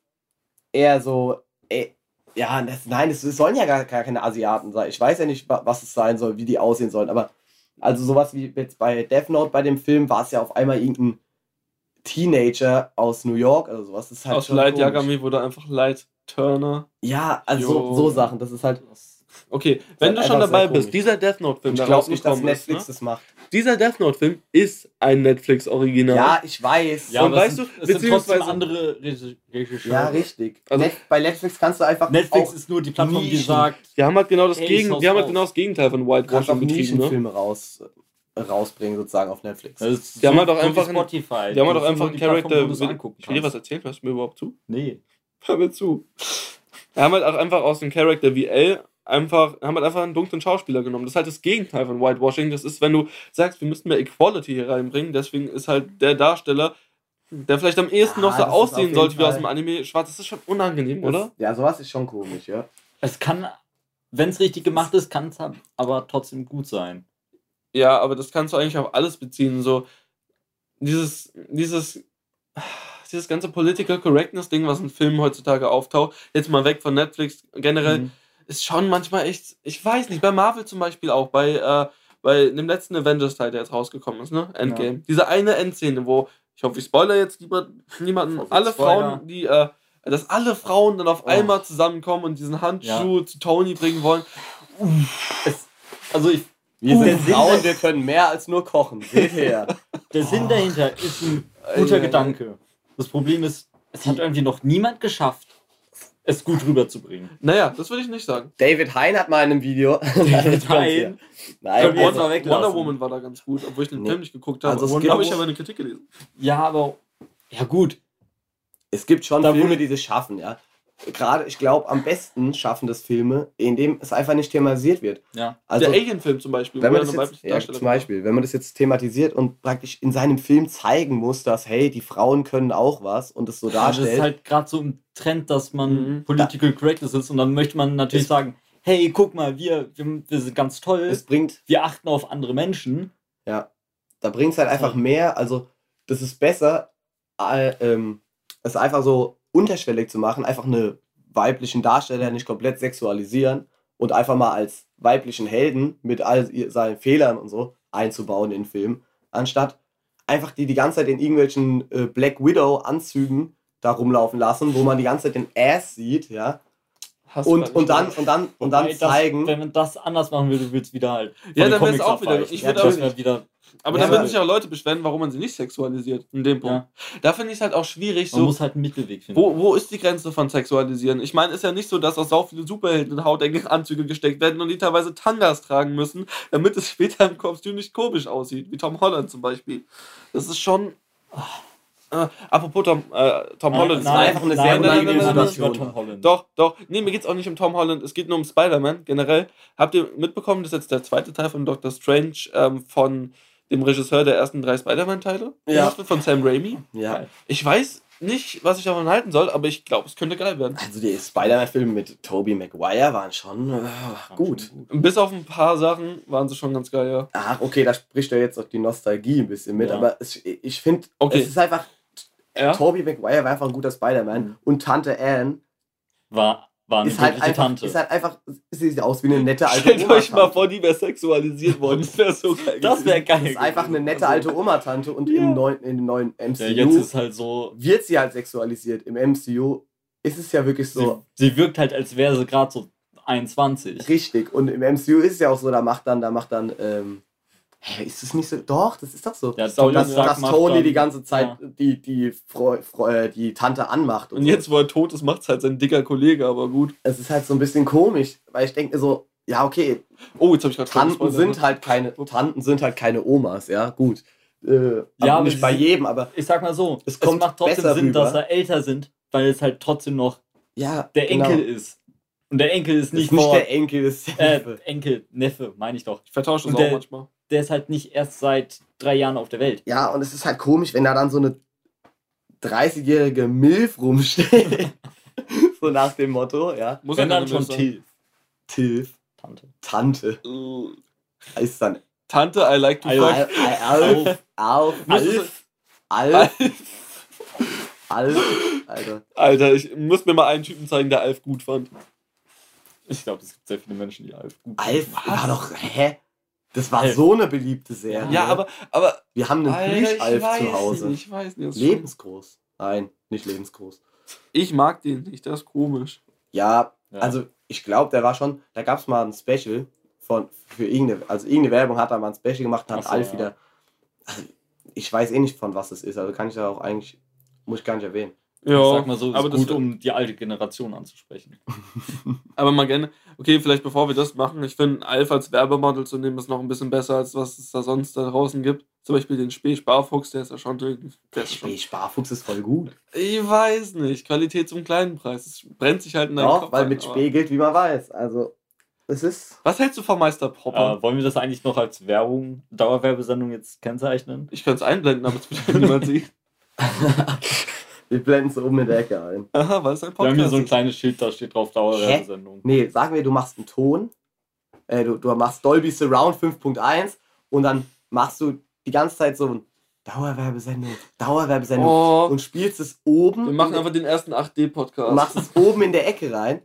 eher so. Äh, ja, das, nein, es sollen ja gar, gar keine Asiaten sein. Ich weiß ja nicht, wa- was es sein soll, wie die aussehen sollen. Aber also sowas wie jetzt bei Death Note bei dem Film war es ja auf einmal irgendein Teenager aus New York oder sowas. Das ist halt Aus Light. Yagami wurde einfach Light Turner. Ja, also so, so Sachen. Das ist halt. Okay, wenn du schon dabei bist, dieser Death Note-Film, Ich glaube nicht, dass Netflix ist, ne? das macht. Dieser Death Note-Film ist ein Netflix-Original. Ja, ich weiß. Ja, Und weißt sind, du, es sind trotzdem beziehungsweise- andere Regi- Regisseure. Ja, richtig. Also- Net bei Netflix kannst du einfach Netflix auch, ist nur die Plattform, die sagt, Die haben halt genau das, Ey, Gegen, die haben halt genau das Gegenteil von Whitewashing betrieben. Ne? Nischenfilme raus, rausbringen, sozusagen auf Netflix. ist Die haben so- halt auch einfach einen- Spotify. Die haben halt auch einfach einen die Charakter. ich will dir was erzählen? Hörst du mir überhaupt zu? Nee. [LAUGHS] Hör mir zu. Wir haben halt auch einfach aus dem Charakter wie L einfach, haben halt einfach einen dunklen Schauspieler genommen. Das ist halt das Gegenteil von Whitewashing. Das ist, wenn du sagst, wir müssten mehr Equality hier reinbringen, deswegen ist halt der Darsteller, der vielleicht am ehesten Ja, noch so aussehen sollte wie aus dem Anime schwarz. Das ist schon unangenehm, Das- oder? Ja, sowas ist schon komisch, ja. Es kann, wenn es richtig gemacht ist, kann es aber trotzdem gut sein. Ja, aber das kannst du eigentlich auf alles beziehen. So dieses, dieses, dieses ganze Political Correctness Ding, was in Filmen heutzutage auftaucht, jetzt mal weg von Netflix generell, Mhm. Ist schon manchmal echt, ich weiß nicht, bei Marvel zum Beispiel auch, bei, äh, bei dem letzten Avengers-Teil, der jetzt rausgekommen ist, ne? Endgame. Diese eine Endszene, wo, ich hoffe, ich spoiler jetzt niemand, niemanden, Vorsicht, alle Spoiler. Frauen, die, äh, dass alle Frauen dann auf Oh. einmal zusammenkommen und diesen Handschuh zu Tony bringen wollen. Es, also ich, Wir Uh, sind Frauen, wir können mehr als nur kochen. Seht her. [LAUGHS] der Sinn dahinter ist ein guter Gedanke. Das Problem ist, es hat irgendwie noch niemand geschafft, es gut rüberzubringen. [LAUGHS] Naja, das würde ich nicht sagen. David Hein hat mal in einem Video. [LAUGHS] David Hein. Nein, jetzt also. Wonder Woman war da ganz gut, obwohl ich den Nee. Film nicht geguckt habe. Also es gibt- habe ich aber eine Kritik gelesen. Ja, aber. Ja, gut. es gibt schon Da Filme, die das schaffen, ja. Gerade, ich glaube, am besten schaffen das Filme, in dem es einfach nicht thematisiert wird. Ja. Also, der Alien-Film zum Beispiel. wenn man das jetzt, ja, zum Beispiel, wenn man das jetzt thematisiert und praktisch in seinem Film zeigen muss, dass, hey, die Frauen können auch was und es so Ja, das darstellt. ist halt gerade so ein Trend, dass man Mhm. political correctness ist und dann möchte man natürlich Es- sagen, hey, guck mal, wir, wir, wir sind ganz toll, es bringt, wir achten auf andere Menschen. ja, da bringt es halt einfach mehr, also das ist besser, äh, ähm, es einfach so unterschwellig zu machen, einfach eine weiblichen Darsteller nicht komplett sexualisieren und einfach mal als weiblichen Helden mit all seinen Fehlern und so einzubauen in den Film, anstatt einfach die die ganze Zeit in irgendwelchen äh, Black Widow Anzügen da rumlaufen lassen, wo man die ganze Zeit den Ass sieht, ja, Hast und, und dann und dann und dann Wobei das, zeigen, wenn man das anders machen würde, würde es wieder halt. Ja, dann wär's Comics auch wieder- ich würd das auch- wieder. Aber Ja, da würden sich auch Leute beschweren, warum man sie nicht sexualisiert. In dem Punkt. Ja. Da finde ich es halt auch schwierig, Man so. muss halt einen Mittelweg finden. Wo, wo ist die Grenze von Sexualisieren? Ich meine, ist ja nicht so, dass auch sau viele Superhelden in hautenge Anzüge gesteckt werden und die teilweise Tangas tragen müssen, damit es später im Kostüm nicht komisch aussieht, wie Tom Holland zum Beispiel. Das ist schon. Äh, apropos Tom, äh, Tom Nein, Holland. war einfach eine sehr nein, nein, unangenehme nein, nein, nein. Über Tom Holland. Doch, doch. Nee, mir geht's auch nicht um Tom Holland. Es geht nur um Spider-Man generell. Habt ihr mitbekommen, dass jetzt der zweite Teil von Doctor Strange ähm, von dem Regisseur der ersten drei Spider-Man-Teile Ja. von Sam Raimi? ja, Ich weiß, nicht, was ich davon halten soll, aber ich glaube, es könnte geil werden. Also die Spider-Man-Filme mit Tobey Maguire waren schon äh, gut. Bis auf ein paar Sachen waren sie schon ganz geil, ja. Ach, okay, da spricht ja jetzt auch die Nostalgie ein bisschen mit, Ja. aber es, ich finde, Okay. es ist einfach, Ja. Tobey Maguire war einfach ein guter Spider-Man Mhm. und Tante Anne War, war eine ist halt, einfach, Tante. ist halt einfach, sie sieht aus wie eine nette alte Stellt euch mal vor, die wäre sexualisiert worden. Das wäre so geil. das wäre geil. Das ist einfach eine nette gewesen. alte Oma-Tante und Ja. im neuen, in dem neuen MCU Ja, jetzt ist halt so. wird sie halt sexualisiert. Im MCU ist es ja wirklich so Sie, sie wirkt halt, als wäre sie gerade so 21. richtig. Und im MCU ist es ja auch so, da macht dann, da macht dann, ähm, hä, ist es nicht so? Doch, das ist doch so. Ja, ist doch dass, dass Tony dann- die ganze Zeit Ja. die, die, Freu, Freu, die Tante anmacht. Und so. jetzt, wo er tot ist, macht es halt sein dicker Kollege, aber gut. Es ist halt so ein bisschen komisch, weil ich denke mir so, ja, okay, Oh, jetzt habe ich gerade Tanten sind halt keine, Tanten sind halt keine Omas, ja, gut. Äh, Ja, aber nicht bei jedem, aber Ich sag mal so, Es es, kommt macht trotzdem Sinn, rüber. dass er älter sind, weil es halt trotzdem noch ja, der genau. Enkel ist. Und der Enkel ist ist nicht, nicht vor, der Enkel, das ist der äh, Neffe. Enkel, Neffe, meine ich doch. Ich vertausche das Und auch manchmal. Der ist halt nicht erst seit drei Jahren auf der Welt. Ja, und es ist halt komisch, wenn da dann so eine 30-jährige Milf rumsteht. [LAUGHS] so nach dem Motto, ja. Muss Wenn dann schon sein. Tilf. Tilf, Tante. Tante, Äh, heißt dann Tante, I like to I fuck. Alf, Alf, Alf. Alf, Alf, Alter. Alter, ich muss mir mal einen Typen zeigen, der Alf gut fand. Ich glaube, es gibt sehr viele Menschen, die Alf gut Alf finden. war doch, hä? Das war Alf. so eine beliebte Serie. Ja, aber, aber Wir haben einen Plüsch-Alf zu Hause. Nicht, ich weiß nicht. Lebensgroß. Nein, nicht lebensgroß. Ich mag den nicht, das ist komisch. Ja, Ja. also ich glaube, der war schon, da gab es mal ein Special von, für irgendeine, also irgendeine Werbung hat da mal ein Special gemacht und hat so, Alf ja. wieder, also ich weiß eh nicht von was es ist, also kann ich da auch eigentlich, muss ich gar nicht erwähnen. Ja, ich sag mal so, ist aber, gut, das, um die alte Generation anzusprechen. [LAUGHS] aber mal gerne. Okay, vielleicht bevor wir das machen, ich finde, Alf als Werbemodel zu nehmen ist noch ein bisschen besser, als was es da sonst da draußen gibt. Zum Beispiel den Spee Sparfuchs, der ist ja schon. Der ist schon Spee Sparfuchs ist voll gut. ich weiß nicht. Qualität zum kleinen Preis. Es brennt sich halt in deinen Doch, Kopf. weil ein, mit Spee gilt, wie man weiß. Also, es ist, Was hältst du von Meister Popper? Äh, wollen wir das eigentlich noch als Werbung, Dauerwerbesendung jetzt kennzeichnen? Ich könnte es einblenden, aber es wird niemand [LAUGHS] sehen. [LAUGHS] wir blenden es oben in der Ecke ein. Aha, weil es ein Wir Podcast haben hier so ein ist. kleines Schild, da steht drauf Dauerwerbesendung. Nee, sagen wir, du machst einen Ton, äh, du, du machst Dolby Surround 5.1 und dann machst du die ganze Zeit so ein Dauerwerbesendung, Dauerwerbesendung Oh, und spielst es oben. wir machen in einfach den ersten 8D-Podcast. und machst es oben in der Ecke rein.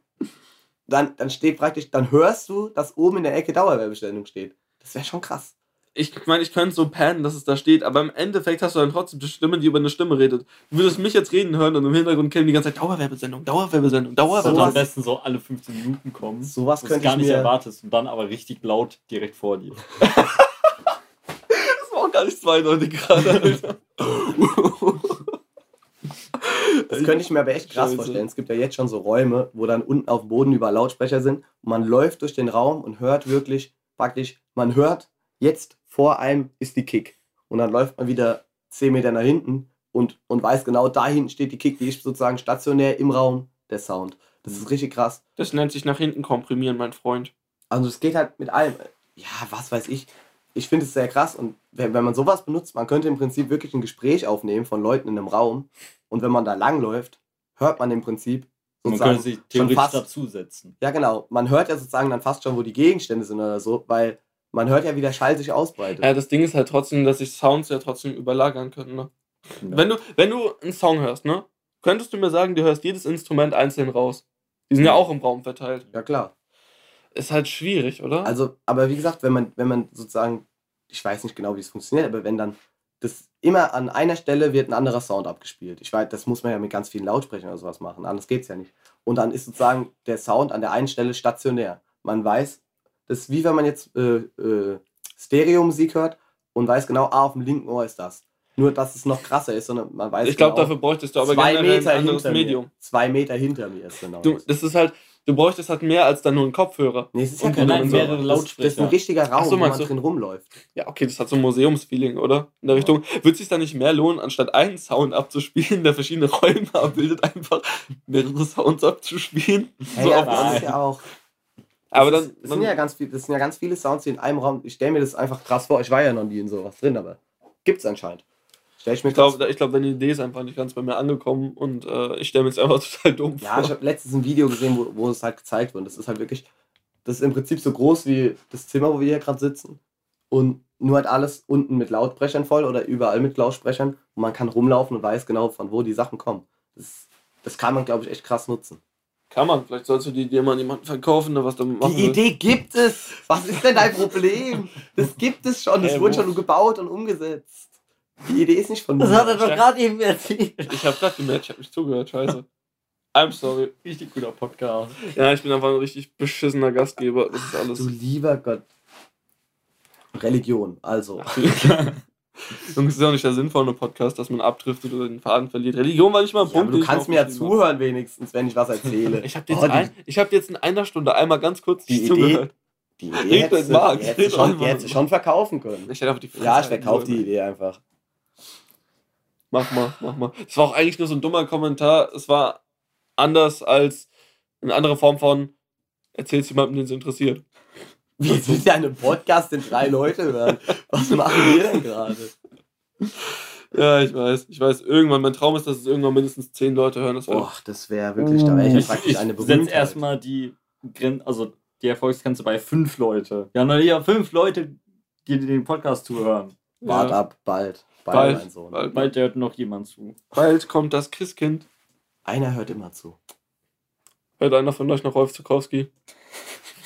Dann, dann steht praktisch, dann hörst du, dass oben in der Ecke Dauerwerbesendung steht. Das wäre schon krass. Ich meine, ich könnte so pannen, dass es da steht, aber im Endeffekt hast du dann trotzdem die Stimme, die über eine Stimme redet. Du würdest mich jetzt reden hören und im Hintergrund käme die ganze Zeit Dauerwerbesendung, Dauerwerbesendung, Dauerwerbesendung. am Sowas- besten so alle 15 Minuten kommen. Sowas was du könnte gar ich nicht mir. erwartest und dann aber richtig laut direkt vor dir. [LAUGHS] Das war auch gar nicht zweideutig gerade, Alter. Das könnte ich mir aber echt krass Scheiße. vorstellen. Es gibt ja jetzt schon so Räume, wo dann unten auf dem Boden über Lautsprecher sind und man läuft durch den Raum und hört wirklich praktisch, man hört, jetzt vor einem ist die Kick. Und dann läuft man wieder 10 Meter nach hinten und, und weiß genau, da hinten steht die Kick, die ist sozusagen stationär im Raum, der Sound. Das ist richtig krass. Das nennt sich nach hinten komprimieren, mein Freund. Also es geht halt mit allem. Ja, was weiß ich. Ich finde es sehr krass und wenn, wenn man sowas benutzt, man könnte im Prinzip wirklich ein Gespräch aufnehmen von Leuten in einem Raum und wenn man da langläuft, hört man im Prinzip Man sozusagen könnte sich schon theoretisch fast, dazusetzen. ja genau, man hört ja sozusagen dann fast schon, wo die Gegenstände sind oder so, weil man hört ja, wie der Schall sich ausbreitet. Ja, das Ding ist halt trotzdem, dass sich Sounds ja trotzdem überlagern können, ne? Wenn du, wenn du einen Song hörst, ne? Könntest du mir sagen, du hörst jedes Instrument einzeln raus. Die sind ja auch im Raum verteilt. Ja klar. Ist halt schwierig, oder? Also, aber wie gesagt, wenn man, wenn man sozusagen, ich weiß nicht genau, wie es funktioniert, aber wenn dann das immer an einer Stelle wird ein anderer Sound abgespielt. Ich weiß, das muss man ja mit ganz vielen Lautsprechern oder sowas machen, anders geht's ja nicht. Und dann ist sozusagen der Sound an der einen Stelle stationär. Man weiß, das ist wie wenn man jetzt äh, äh, Stereo-Musik hört und weiß genau, ah, auf dem linken Ohr ist das. Nur, dass es noch krasser ist, sondern man weiß ich glaube, genau, dafür bräuchtest du aber zwei generell Meter ein anderes hinter Medium. mir. Zwei Meter hinter mir ist genau. Du, das. ist halt, du bräuchtest halt mehr als dann nur einen Kopfhörer. Nee, es ist ja kein nein, mehrere Das- Das ist ein Lautsprecher. richtiger Raum, so, wo man du? drin rumläuft. Ja, okay, das hat so ein Museumsfeeling, oder? In der Richtung. Würde es sich dann nicht mehr lohnen, anstatt einen Sound abzuspielen, der verschiedene Räume [LAUGHS] abbildet, einfach mehrere Sounds abzuspielen? Ja, So ja, auf das ist ja auch. Aber das, dann, ist, sind ja ganz viel, das sind ja ganz viele Sounds, die in einem Raum. Ich stelle mir das einfach krass vor. Ich war ja noch nie in sowas drin, aber gibt's anscheinend. Stell ich mir Ich glaube, glaub, deine Idee ist einfach nicht ganz bei mir angekommen und äh, ich stelle mir jetzt einfach [LAUGHS] total dumm Ja, vor. ich habe letztens ein Video gesehen, wo, wo es halt gezeigt wird. Das ist halt wirklich, das ist im Prinzip so groß wie das Zimmer, wo wir hier gerade sitzen. Und nur halt alles unten mit Lautsprechern voll oder überall mit Lautsprechern. Und man kann rumlaufen und weiß genau, von wo die Sachen kommen. Das, das kann man, glaube ich, echt krass nutzen. Kann man, vielleicht sollst du die Idee mal an jemanden verkaufen, der was damit machen Die will. Idee gibt es! Was ist denn dein Problem? Das gibt es schon. Das Ey, wurde schon gebaut und umgesetzt. Die Idee ist nicht von Das mir. hat er doch gerade eben erzählt. Ich habe gerade gemerkt, ich habe nicht zugehört, scheiße. I'm sorry. Richtig guter Podcast. Ja, ich bin einfach ein richtig beschissener Gastgeber. Das ist alles. Du lieber Gott. Religion, also. [LAUGHS] [LAUGHS] Jungs, ist ja auch nicht der Sinn von einem Podcast, dass man abdriftet oder den Faden verliert. Religion war nicht mal ein Ja, Punkt. du kannst mir ja zuhören wenigstens, wenn ich was erzähle. [LAUGHS] Ich habe jetzt, Oh, die- ein, ich hab jetzt in einer Stunde einmal ganz kurz Die zugehört. Die [LAUGHS] Idee hättest du, red schon, mal. schon verkaufen können. Ich hätte einfach die Ja, ich verkaufe die. Idee einfach. Mach mal, mach mal. Es war auch eigentlich nur so ein dummer Kommentar. Es war anders als eine andere Form von erzähl's jemandem, den es interessiert. Wie sind ja einen Podcast, den drei Leute hören? Was machen wir denn gerade? Ja, ich weiß, ich weiß. Irgendwann, mein Traum ist, dass es irgendwann mindestens zehn Leute hören. Das Boah, das wäre wirklich, da wäre ich ja praktisch eine Berühmtheit. erstmal die Gren also die Erfolgsgrenze bei fünf Leute. Ja, na ja, fünf Leute, die den Podcast zuhören. Wart ja, ab, bald. Bald, Bald, mein Sohn. bald, Bald hört noch jemand zu. bald kommt das Christkind. Einer hört immer zu. Hört einer von euch noch Rolf Zukowski?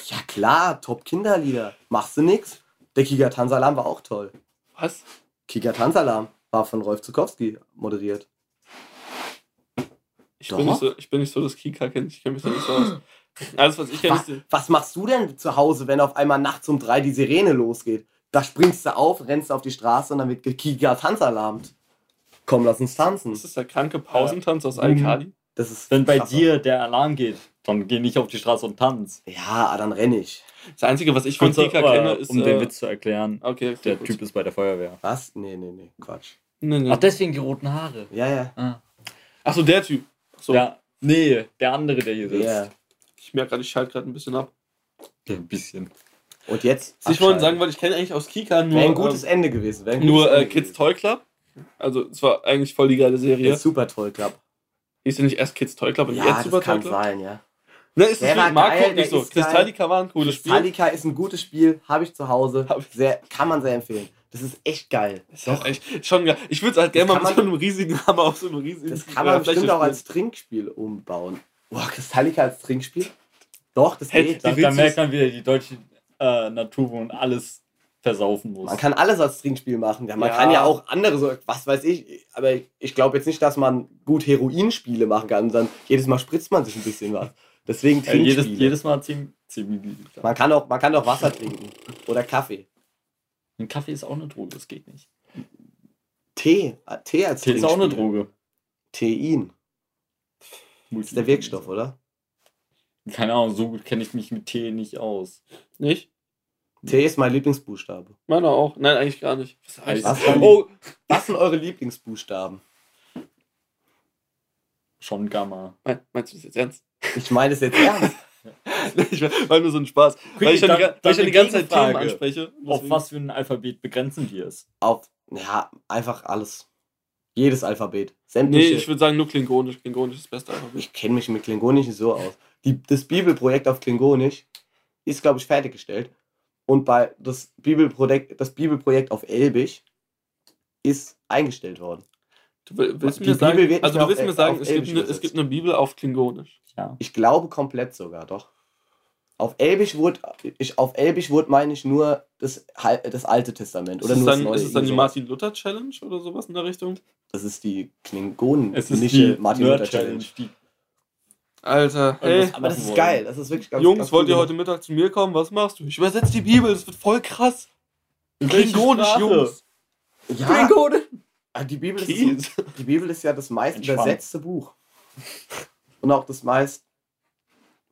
Ja klar, Top-Kinderlieder. Machst du nix? Der Kika Tansalam war auch toll. Was? Kika Tansalam war von Rolf Zukowski moderiert. Ich Doch. bin, nicht so, ich bin nicht so das Kika-Kind. Ich kenne mich da nicht so aus. Alles, was ich kenne, Was, was machst du denn zu Hause, wenn auf einmal nachts um drei die Sirene losgeht? Da springst du auf, rennst auf die Straße und dann wird Kika Tanzalarmt. Komm, lass uns tanzen. Das ist der kranke Pausentanz aus Mhm. Alkali. Das ist Wenn bei krasser. dir der Alarm geht, dann geh nicht auf die Straße und tanz. Ja, dann renn ich. Das Einzige, was ich von Kurz, Kika äh, kenne, ist. um den äh, Witz zu erklären, Okay, okay, der gut. Typ ist bei der Feuerwehr. Was? Nee, nee, nee. Quatsch. Nee, nee. Ach, deswegen die roten Haare. Ja, ja. Ah. Ach so, der Typ. So, Ja, nee, der andere, der hier sitzt. Ja. ich merke gerade, ich schalte gerade ein bisschen ab. Ein bisschen. Und jetzt. ich wollte sagen, weil ich kenne eigentlich aus Kika nur, Wäre ein gutes ähm, Ende gewesen. Ein nur gutes äh, Ende Kids gewesen. Toy Club. Also, es war eigentlich voll die geile Der Serie. ist super toll, Club. Hieß ja nicht erst Kids Toy Club und Ja, jetzt das Super Toy kann Club? sein, ja. Ne, ist Der das war Marco geil, nicht so. ist geil. Kristallika war ein cooles Spiel. Metallica ist ein gutes Spiel, habe ich zu Hause. Ich- Sehr, kann man sehr empfehlen. Das ist echt geil. Ist ja echt schon geil. Ich würde es halt gerne Das mal mit so einem riesigen [LAUGHS] Hammer auf so einem riesigen Das kann äh, man Fläche bestimmt auch als Trinkspiel umbauen. Boah, Kristallika als Trinkspiel? Doch, das Hey, geht. Da, da merkt man wieder die deutsche äh, Natur, wo man alles versaufen muss. Man kann alles als Trinkspiel machen. Ja, man Ja. kann ja auch andere, so, was weiß ich. Aber ich glaube jetzt nicht, dass man gut Heroinspiele machen kann. Dann jedes Mal spritzt man sich ein bisschen was. Deswegen ja, jedes, jedes Mal 10, 10 Milliliter. man, kann auch, man kann auch Wasser trinken. Oder Kaffee. Ein Kaffee ist auch eine Droge, das geht nicht. Tee. äh, Tee als Tee ist auch eine. Droge. Tein. Das ist der Wirkstoff, oder? Keine Ahnung, so gut kenne ich mich mit Tee nicht aus. Nicht? T ist mein Lieblingsbuchstabe. Meiner auch. Nein, eigentlich gar nicht. Was heißt Was? Oh, Was sind eure Lieblingsbuchstaben? Schon Gamma. mein- meinst du das jetzt ernst? Ich meine es jetzt ernst. [LAUGHS] ich war nur so ein Spaß. Weil ich dann, die, weil ich dann die ganze Zeit Themen anspreche. Auf Deswegen- was für ein Alphabet begrenzen wir es? Auf, ja, einfach alles. Jedes Alphabet. Nee, Sämtliche. ich würde sagen nur Klingonisch. Klingonisch ist das beste Alphabet. ich kenne mich mit Klingonisch nicht so aus. Die, das Bibelprojekt auf Klingonisch ist, glaube ich, fertiggestellt. Und bei das Bibelprojekt, das Bibelprojekt auf Elbisch ist eingestellt worden. Du will- willst Die mir sagen, wird also du willst mehr mir auf- sagen, auf es gibt, eine, es gibt eine Bibel auf Klingonisch. Ja. Ich glaube komplett sogar, doch. Auf Elbisch wurde, ich, auf Elbisch wurde, meine ich, nur das, das Alte Testament. Ist Oder es nur dann, das Neue. ist es dann die irgendwie sowas. Martin Luther Challenge oder sowas in der Richtung? Das ist die Klingonen. Es ist nicht die Martin Luther Nerd Challenge. Challenge. Die Alter, hey, Irgendwas Aber das ist wollen. geil. Das ist wirklich ganz Jungs, ganz wollt ihr heute Mittag zu mir kommen? Was machst du? Ich übersetze die Bibel, das wird voll krass. Klingonisch? Jungs. Ja, Klingonisch? Ah, die Bibel, ist, die Bibel ist ja das meist übersetzte Buch. Und auch das meist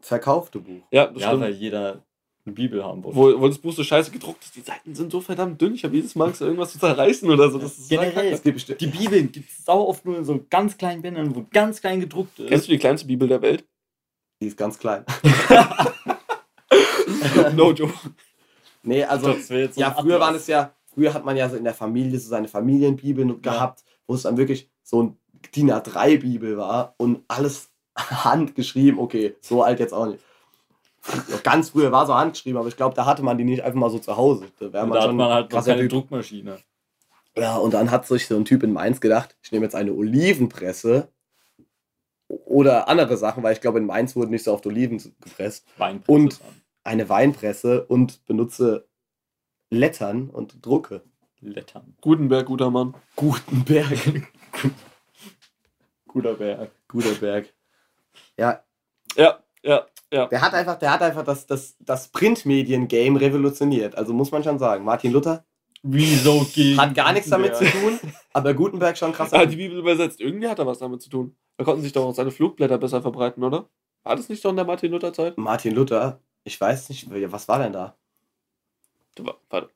verkaufte Buch. Ja, das Ja, stimmt. weil jeder eine Bibel haben wollte. Wo, wo das Buch so scheiße gedruckt ist, die Seiten sind so verdammt dünn. Ich habe jedes Mal Angst, irgendwas zu zerreißen oder so. Das ist so Generell. Bestimmt- Die Bibeln gibt es sau oft nur in so ganz kleinen Bändern, wo ganz klein gedruckt ist. Kennst du die kleinste Bibel der Welt? Die ist ganz klein. [LAUGHS] no joke. Nee, also. So Ja, früher waren es ja, früher hat man ja so in der Familie so seine Familienbibel gehabt, wo es dann wirklich so ein DIN A3-Bibel war und alles [LAUGHS] handgeschrieben. Okay, so alt jetzt auch nicht. Ganz früher war so handgeschrieben, aber ich glaube, da hatte man die nicht einfach mal so zu Hause. Da Und man da hat schon man halt keine Typ. Druckmaschine. Ja, und dann hat sich so ein Typ in Mainz gedacht, ich nehme jetzt eine Olivenpresse oder andere Sachen, weil ich glaube, in Mainz wurden nicht so oft Oliven gepresst. Weinpresse Und-. Eine Weinpresse und benutze Lettern und drucke. Lettern. Gutenberg, guter Mann. Gutenberg. [LAUGHS] Guter Berg. Guter Berg. Ja, Ja, ja, ja. der hat einfach, der hat einfach das, das, das Printmedien-Game revolutioniert. Also muss man schon sagen. Martin Luther Wieso gegen hat gar nichts damit zu tun, aber Gutenberg schon krass. Er hat die Bibel übersetzt. Irgendwie hat er was damit zu tun. Da konnten sich doch auch seine Flugblätter besser verbreiten, oder? War das nicht doch in der Martin-Luther-Zeit? Martin Luther, ich weiß nicht, was war denn da? Du war- Warte.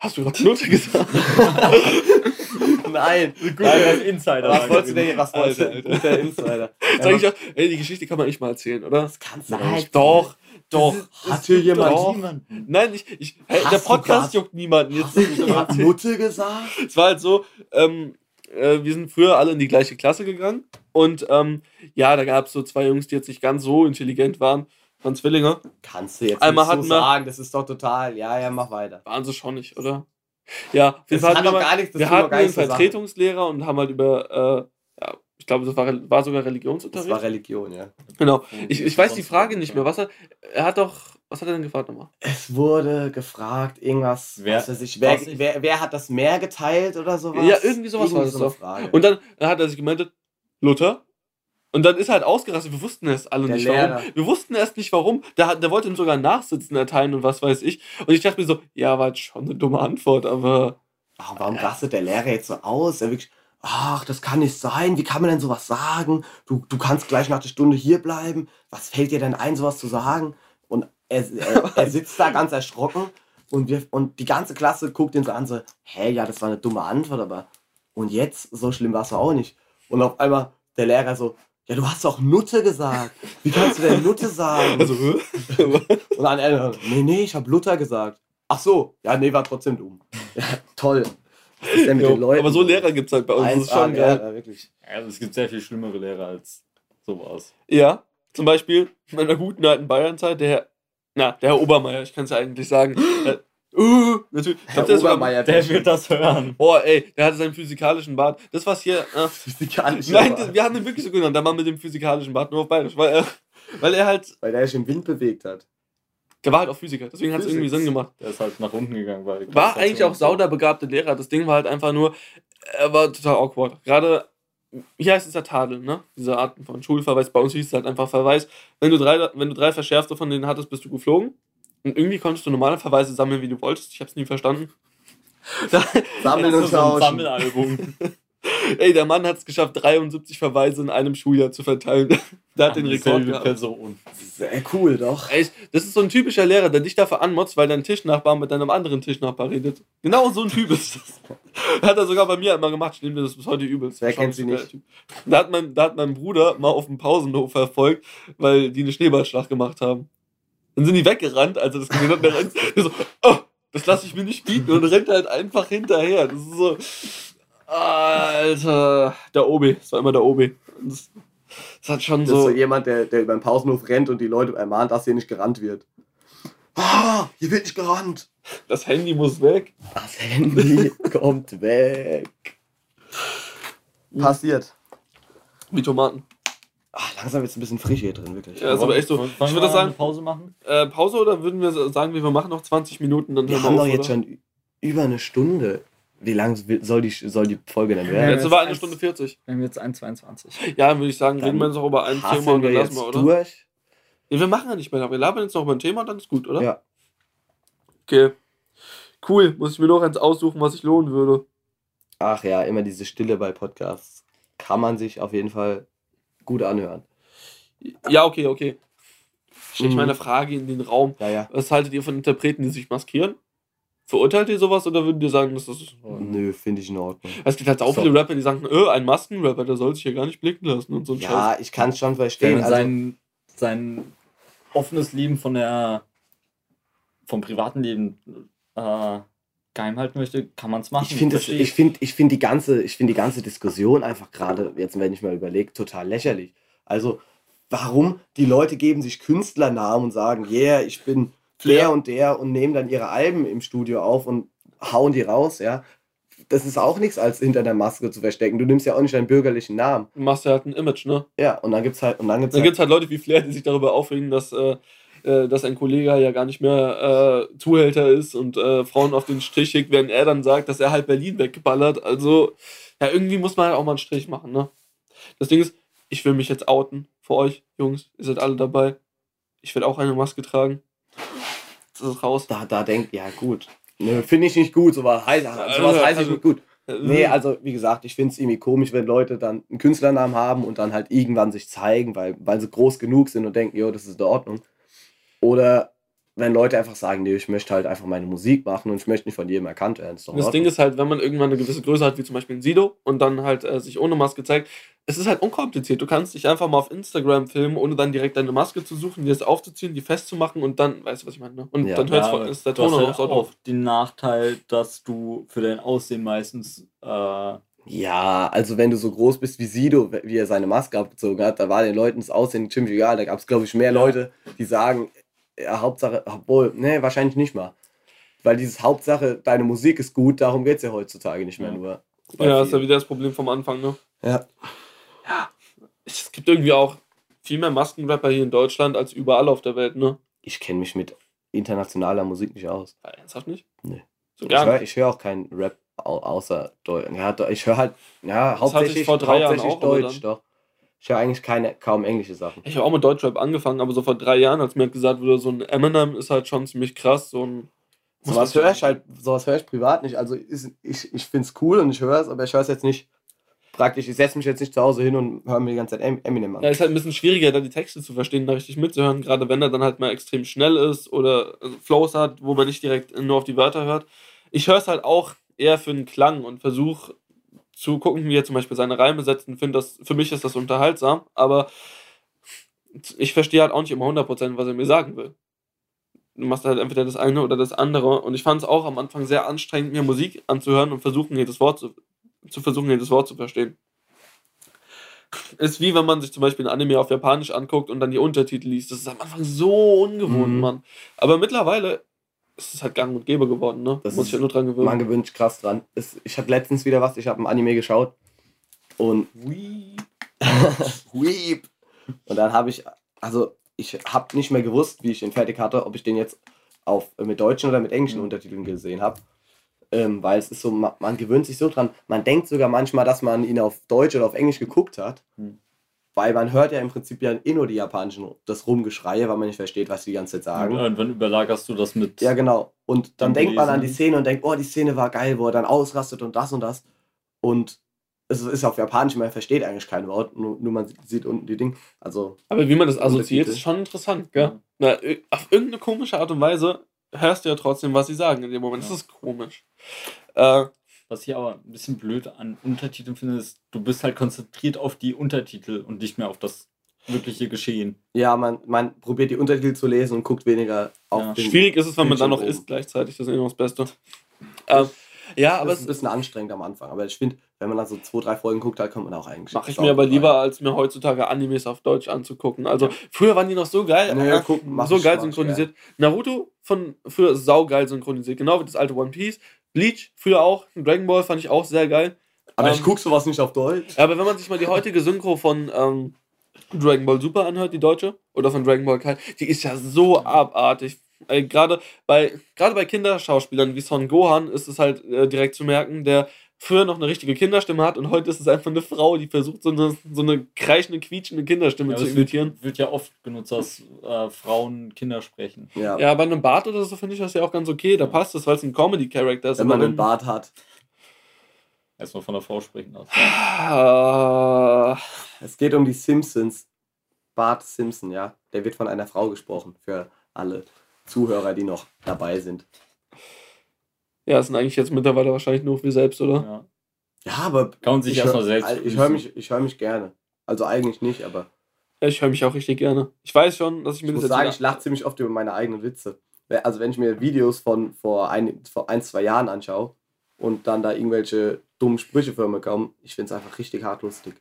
Hast du gerade Luther gesagt? [LAUGHS] Nein, [LAUGHS] Gutenberg als Insider. was wolltest du denn, was wolltest du denn? Guter Insider. [LAUGHS] Sag ich auch, ey, die Geschichte kann man echt mal erzählen, oder? Das kannst du Nein, nicht. Doch, doch. Hat hier jemand, Doch. Nein, ich, ich, hey, der Podcast juckt niemanden. Jetzt hast du. Mutter gesagt? Es war halt so, ähm, äh, wir sind früher alle in die gleiche Klasse gegangen und ähm, ja, da gab es so zwei Jungs, die jetzt nicht ganz so intelligent waren. Waren Zwillinge. Kannst du jetzt Einmal nicht so hatten wir- sagen, das ist doch total. Ja, ja, mach weiter. Waren sie schon nicht, oder? Ja, Das hatten wir, doch mal, gar nichts, das wir hatten gar einen. Vertretungslehrer und haben halt über, äh, ja, ich glaube, das war, war sogar Das Religionsunterricht. war Religion, ja. genau. Ich, ich weiß die Frage nicht mehr. Was er, er hat doch, was hat er denn gefragt nochmal? Es wurde gefragt, irgendwas, Wer- was weiß ich, wer, was ich- wer, wer hat das Meer geteilt oder sowas? Ja, irgendwie sowas war das so eine doch. Frage. Und dann hat er sich gemeldet, Luther. Und dann ist er halt ausgerastet. Wir wussten es alle Der nicht Lehrer. warum. Wir wussten erst nicht warum. Der, der wollte ihm sogar Nachsitzen erteilen und was weiß ich. Und ich dachte mir so, ja, war jetzt schon eine dumme Antwort, aber Ach, warum rastet der Lehrer jetzt so aus? Er wirklich, ach, das kann nicht sein. Wie kann man denn sowas sagen? Du, du kannst gleich nach der Stunde hier bleiben. Was fällt dir denn ein, sowas zu sagen? Und er, er, [LAUGHS] er sitzt da ganz erschrocken und, wir, und die ganze Klasse guckt ihn so an, so, hä, ja, das war eine dumme Antwort, aber und jetzt, so schlimm war es auch nicht. Und auf einmal der Lehrer so, ja, du hast doch Nutte gesagt. Wie kannst du denn Nutte sagen? also? [LAUGHS] Und dann er, nee, nee, ich habe Luther gesagt. Ach so, ja, nee, war trotzdem dumm. [LAUGHS] Ja, toll. Was ist denn mit Jo, den Leuten? aber so Lehrer gibt es halt bei uns. Das ist schon 1A, geil. Lehrer, wirklich. Ja, also es gibt sehr viel schlimmere Lehrer als sowas. Ja, zum Beispiel in meiner guten alten Bayernzeit, der Herr, na, der Herr Obermeier, ich kann es ja eigentlich sagen. [GASPS] uh, natürlich. Ich Herr glaub, Obermeier, Der wird das hören. Boah, ey, der hatte seinen physikalischen Bart. Das war's hier. Äh, physikalische nein, das, wir haben den wirklich so genannt, der Mann mit dem physikalischen Bart, nur auf Bayerisch. Weil, er- weil er halt, Weil der sich im Wind bewegt hat. der war halt auch Physiker, deswegen hat es irgendwie. Sinn gemacht. Der ist halt nach unten gegangen. Weil War eigentlich auch sauder begabte Lehrer. Das Ding war halt einfach nur, er war total awkward. Gerade, hier heißt es ja Tadel, ne? Diese Arten von Schulverweis. Bei uns hieß es halt einfach Verweis. Wenn du drei, wenn du drei verschärfte von denen hattest, bist du geflogen. Und irgendwie konntest du normale Verweise sammeln, wie du wolltest. Ich hab's nie verstanden. [LAUGHS] Da, Sammeln Das und ist so ein tauschen. Sammelalbum. [LAUGHS] ey, der Mann hat es geschafft, 73 Verweise in einem Schuljahr zu verteilen. [LAUGHS] der hat den Rekord gehabt. Person. Sehr cool, doch. Ey, das ist so ein typischer Lehrer, der dich dafür anmotzt, weil dein Tischnachbar mit deinem anderen Tischnachbar redet. Genau so ein Typ ist das. Hat er sogar bei mir immer gemacht. Ich nehme mir das bis heute übelst. Wer kennt sie ein nicht? Da hat, mein, da hat mein Bruder mal auf dem Pausenhof verfolgt, weil die eine Schneeballschlacht gemacht haben. Dann sind die weggerannt, als er das gesehen hat. Und der rennt [LAUGHS] so, oh, das lasse ich mir nicht bieten und rennt halt einfach hinterher. Das ist so, Alter, der Obi. Das war immer der Obi. Das, das hat schon Das ist so so. jemand, der, der über den Pausenhof rennt und die Leute ermahnt, dass hier nicht gerannt wird. Ah, hier wird nicht gerannt. Das Handy muss weg. Das Handy [LAUGHS] kommt weg. Passiert. Wie Tomaten. Ah, langsam wird es ein bisschen frisch hier drin, wirklich. Ja, ist aber echt so. Wollen Ich wir würde sagen- eine Pause machen? Äh, Pause oder würden wir sagen, wir machen noch 20 Minuten? Dann Wir haben doch auf, jetzt oder? schon über eine Stunde. Wie lang soll die, soll die Folge denn Ja, werden? Jetzt jetzt war eine eins- Stunde 40. Wir haben jetzt 1,22. Ja, würde ich sagen, Dann reden wir jetzt auch über ein Thema und wir dann lassen wir, oder? durch. Nee, wir machen ja nicht mehr. Wir labern jetzt noch über ein Thema, dann ist gut, oder? Ja. Okay. Cool. Muss ich mir noch eins aussuchen, was sich lohnen würde. Ach ja, immer diese Stille bei Podcasts. Kann man sich auf jeden Fall gut anhören. Ja, okay, okay. Stelle ich Mhm. meine Frage in den Raum. Ja, ja. Was haltet ihr von Interpreten, die sich maskieren? Verurteilt ihr sowas oder würdet ihr sagen, dass das. Nö, finde ich in Ordnung. Es gibt halt auch So. viele Rapper, die sagen, äh, ein Maskenrapper, der soll sich hier gar nicht blicken lassen und so ein Scheiß. Ja, ich kann es schon verstehen. Also, sein, sein offenes Leben von der vom privaten Leben äh, geheim halten möchte, kann man es machen. Ich finde ich find, ich find die, ganze, ich find die ganze Diskussion einfach gerade, jetzt wenn ich mal überlege, total lächerlich. Also, warum die Leute geben sich Künstlernamen und sagen, yeah, ich bin der und der und nehmen dann ihre Alben im Studio auf und hauen die raus, ja. Das ist auch nichts, als hinter der Maske zu verstecken. Du nimmst ja auch nicht deinen bürgerlichen Namen. Du machst ja halt ein Image, ne? Ja, und dann gibt's halt, und dann gibt's Dann halt, gibt es halt Leute wie Flair, die sich darüber aufregen, dass, äh, äh, dass ein Kollege ja gar nicht mehr äh, Zuhälter ist und äh, Frauen auf den Strich schickt, während er dann sagt, dass er halt Berlin weggeballert. Also, ja, irgendwie muss man halt auch mal einen Strich machen, ne? Das Ding ist, ich will mich jetzt outen für euch, Jungs. Ihr seid alle dabei. Ich werde auch eine Maske tragen. Das ist raus. da, da denkt, ja gut. Nö, finde ich nicht gut, sowas heißt, sowas heißt ich Also- nicht gut. Äh, Nee, also wie gesagt, ich finde es irgendwie komisch, wenn Leute dann einen Künstlernamen haben und dann halt irgendwann sich zeigen, weil, weil sie groß genug sind und denken, jo, das ist in Ordnung. Oder wenn Leute einfach sagen, nee, ich möchte halt einfach meine Musik machen und ich möchte nicht von jedem erkannt werden. Das Ding Ordnung. ist halt, wenn man irgendwann eine gewisse Größe hat, wie zum Beispiel ein Sido, und dann halt äh, sich ohne Maske zeigt, es ist halt unkompliziert. Du kannst dich einfach mal auf Instagram filmen, ohne dann direkt deine Maske zu suchen, die jetzt aufzuziehen, die festzumachen und dann, weißt du, was ich meine? Ne? Und Ja. dann hört's Ja, von, ist der du hast Ton halt auch den Nachteil, dass du für dein Aussehen meistens äh, Ja, also wenn du so groß bist wie Sido, wie er seine Maske abgezogen hat, da war den Leuten das Aussehen ziemlich egal. Da gab es, glaube ich, mehr. Leute, die sagen, ja, Hauptsache, obwohl, nee, wahrscheinlich nicht mal. Weil dieses Hauptsache, deine Musik ist gut, darum geht es ja heutzutage nicht mehr Ja. nur. Ja, ist ja wieder das Problem vom Anfang, ne? ja. Es gibt irgendwie auch viel mehr Maskenrapper hier in Deutschland als überall auf der Welt, ne? Ich kenne mich mit internationaler Musik nicht aus. Ja, ernsthaft nicht? Nee. So Ich höre hör auch keinen Rap au- außer Deutsch. Ja, ich höre halt, ja, hauptsächlich, vor drei Jahren hauptsächlich auch, aber Deutsch, doch. Ich höre eigentlich keine, kaum englische Sachen. Ich habe auch mit Deutschrap angefangen, aber so vor drei Jahren, als mir halt gesagt wurde, so ein Eminem ist halt schon ziemlich krass, so ein. Sowas höre ich halt, sowas höre ich privat nicht. Also ist, ich, ich finde es cool und ich höre es, aber ich höre es jetzt nicht praktisch. Ich setze mich jetzt nicht zu Hause hin und höre mir die ganze Zeit Em- Eminem an. Ja, ist halt ein bisschen schwieriger, da die Texte zu verstehen, da richtig mitzuhören, gerade wenn er dann halt mal extrem schnell ist oder also Flows hat, wo man nicht direkt nur auf die Wörter hört. Ich höre es halt auch eher für den Klang und versuche zu gucken, wie er zum Beispiel seine Reime setzt und finde das, für mich ist das unterhaltsam, aber ich verstehe halt auch nicht immer 100%, was er mir sagen will. Du machst halt entweder das eine oder das andere und ich fand es auch am Anfang sehr anstrengend, mir Musik anzuhören und versuchen, jedes Wort zu, zu versuchen, jedes Wort zu verstehen. Ist wie wenn man sich zum Beispiel ein Anime auf Japanisch anguckt und dann die Untertitel liest. Das ist am Anfang so ungewohnt, Mhm. Mann. Aber mittlerweile ist es halt gang und gäbe geworden, ne? Das Muss ich ist- ja nur dran gewöhnen. Man gewöhnt sich krass dran. Es, ich hatte letztens wieder was, ich habe ein Anime geschaut und Weep. [LAUGHS] Und dann habe ich, also ich habe nicht mehr gewusst, wie ich den fertig hatte, ob ich den jetzt auf, mit deutschen oder mit englischen Mhm. Untertiteln gesehen habe. Ähm, weil es ist so, man, man gewöhnt sich so dran. Man denkt sogar manchmal, dass man ihn auf Deutsch oder auf Englisch geguckt hat. Mhm. Weil man hört ja im Prinzip ja eh nur die japanischen, das Rumgeschreie, weil man nicht versteht, was die die ganze Zeit sagen. Und irgendwann überlagerst du das mit. Ja, genau. Und dann Dann denkt man an die. Szene und denkt, oh, die Szene war geil, wo er dann ausrastet und das und das. Und es ist auf Japanisch, man versteht eigentlich kein Wort, nur, nur man sieht unten die Dinge. Also, Aber wie man das assoziiert, ist schon interessant, gell? Na, ö- auf irgendeine komische Art und Weise hörst du ja trotzdem, was sie sagen in dem Moment. Ja. Das ist komisch. Äh, Was ich aber ein bisschen blöd an Untertiteln finde, ist, du bist halt konzentriert auf die Untertitel und nicht mehr auf das wirkliche Geschehen. ja, man, man probiert die Untertitel zu lesen und guckt weniger auf Ja. den. schwierig ist es, wenn man dann noch isst gleichzeitig. Das ist immer das Beste. Ähm, ja, aber Aber es ist ein bisschen anstrengend am Anfang. Aber ich finde, wenn man dann so zwei, drei Folgen guckt, dann kommt man auch eigentlich. mache ich mir aber lieber, als mir heutzutage Animes auf Deutsch anzugucken. Also früher waren die noch so geil, Nee, äh, guck, mach so geil synchronisiert. Naruto von früher saugeil synchronisiert, genau wie das alte One Piece. Bleach früher auch, Dragon Ball fand ich auch sehr geil. Aber ähm, ich guck sowas nicht auf Deutsch. Aber wenn man sich mal die heutige Synchro von ähm, Dragon Ball Super anhört, die deutsche, oder von Dragon Ball Kai, die ist ja so abartig. Äh, Gerade bei, gerade bei Kinderschauspielern wie Son Gohan ist es halt äh, direkt zu merken, der früher noch eine richtige Kinderstimme hat und heute ist es einfach eine Frau, die versucht, so eine, so eine kreischende, quietschende Kinderstimme Ja, zu es wird, imitieren. wird ja oft genutzt, dass äh, Frauen Kinder sprechen. Ja. Ja, bei einem Bart oder so finde ich das ja auch ganz okay. Da passt das, weil es ein Comedy-Character ist. Wenn man einen Bart hat. Erstmal von der Frau sprechen lassen. Ah, Es geht um die Simpsons. Bart Simpson, ja. Der wird von einer Frau gesprochen. Für alle Zuhörer, die noch dabei sind. Ja, das sind eigentlich jetzt mittlerweile wahrscheinlich nur wir selbst, oder? Ja. Ja, aber Kann man sich ich erstmal selbst. Ich höre mich, ich hör mich gerne. Also eigentlich nicht, aber Ja, ich höre mich auch richtig gerne. Ich weiß schon, dass ich mir ich das muss sagen, ich lache ziemlich oft über meine eigenen Witze. also wenn ich mir Videos von vor ein, vor ein zwei Jahren anschaue und dann da irgendwelche dummen Sprüche für mir kommen, ich finde es einfach richtig hart lustig.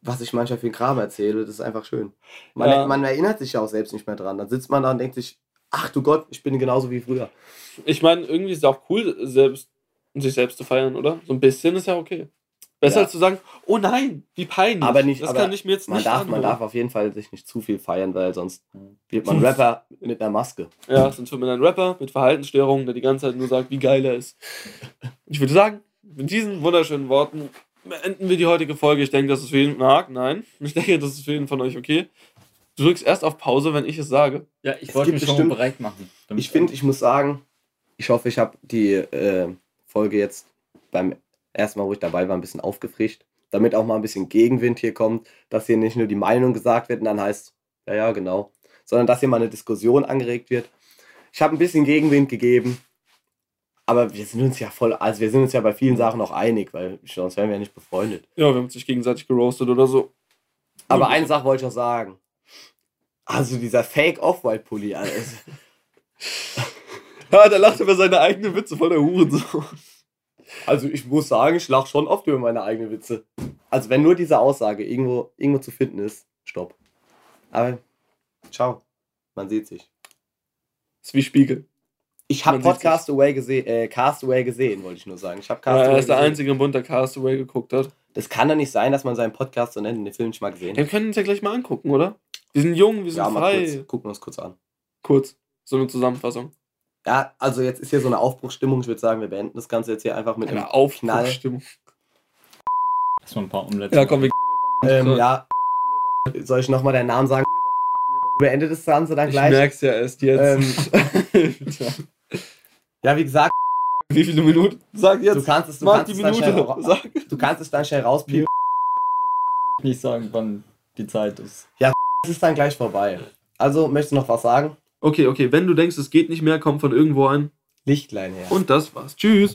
Was ich manchmal für einen Kram erzähle, das ist einfach schön. Man, Ja. man erinnert sich ja auch selbst nicht mehr dran. Dann sitzt man da und denkt sich, ach du Gott, ich bin genauso wie früher. Ich meine, irgendwie ist es auch cool, selbst, sich selbst zu feiern, oder? So ein bisschen ist ja okay. Besser Ja. als zu sagen, oh nein, wie peinlich. Aber nicht- das aber kann ich mir jetzt Man nicht darf, man darf auf jeden Fall sich nicht zu viel feiern, weil sonst wird man [LAUGHS] Rapper mit einer Maske. Ja, sonst wird man ein Rapper mit Verhaltensstörungen, der die ganze Zeit nur sagt, wie geil er ist. Ich würde sagen, mit diesen wunderschönen Worten beenden wir die heutige Folge. Ich denke, das ist für jeden. Nein, ich denke, das ist für jeden von euch okay. Du drückst erst auf Pause, wenn ich es sage. Ja, ich Es wollte mich schon bestimmt- bereit machen. Ich finde, ich muss sagen, ich hoffe, ich habe die äh, Folge jetzt beim ersten Mal, wo ich dabei war, ein bisschen aufgefrischt, damit auch mal ein bisschen Gegenwind hier kommt, dass hier nicht nur die Meinung gesagt wird und dann heißt, ja, ja, genau, sondern dass hier mal eine Diskussion angeregt wird. Ich habe ein bisschen Gegenwind gegeben, aber wir sind uns ja voll, also wir sind uns ja bei vielen Sachen auch einig, weil sonst wären wir ja nicht befreundet. Ja, wir haben uns nicht gegenseitig geroastet oder so. Aber Ja. eine Sache wollte ich noch sagen. Also dieser Fake Off-White-Pulli, also, [LAUGHS] Ja, der lacht über seine eigenen Witze voll der Hurensohn. Also ich muss sagen, ich lache schon oft über meine eigenen Witze. Also wenn nur diese Aussage irgendwo, irgendwo zu finden ist, stopp. Aber ciao, man sieht sich. Ist wie Spiegel. Ich habe Podcast Away gesehen, äh, Castaway gesehen, wollte ich nur sagen. Ich habe Ja, Castaway er ist der gesehen. einzige im Bund, der Castaway geguckt hat. Das kann doch nicht sein, dass man seinen Podcast so nennt, den Film nicht mal gesehen Wir hat. können uns ja gleich mal angucken, oder? Wir sind jung, wir sind Ja, mal frei. kurz, gucken wir uns kurz an. kurz. So eine Zusammenfassung. Ja, also jetzt ist hier so eine Aufbruchsstimmung. Ich würde sagen, wir beenden das Ganze jetzt hier einfach mit einem Eine Aufbruchstimmung. Erstmal ein paar Umläufe. Ja, komm, wir Ähm, ja. Soll ich nochmal deinen Namen sagen? Beendet das Ganze dann Ich gleich. merk's ja erst jetzt. Ähm, [LAUGHS] Ja, wie gesagt, Wie viele Minuten? Sag du jetzt. kannst es, du kannst die es dann schnell, du kannst es dann schnell rauspiepen. nicht sagen, wann die Zeit ist. Es ist dann gleich vorbei. Also, möchtest du noch was sagen? Okay, okay. Wenn du denkst, es geht nicht mehr, komm von irgendwo ein. Lichtlein her. Und das war's. Tschüss.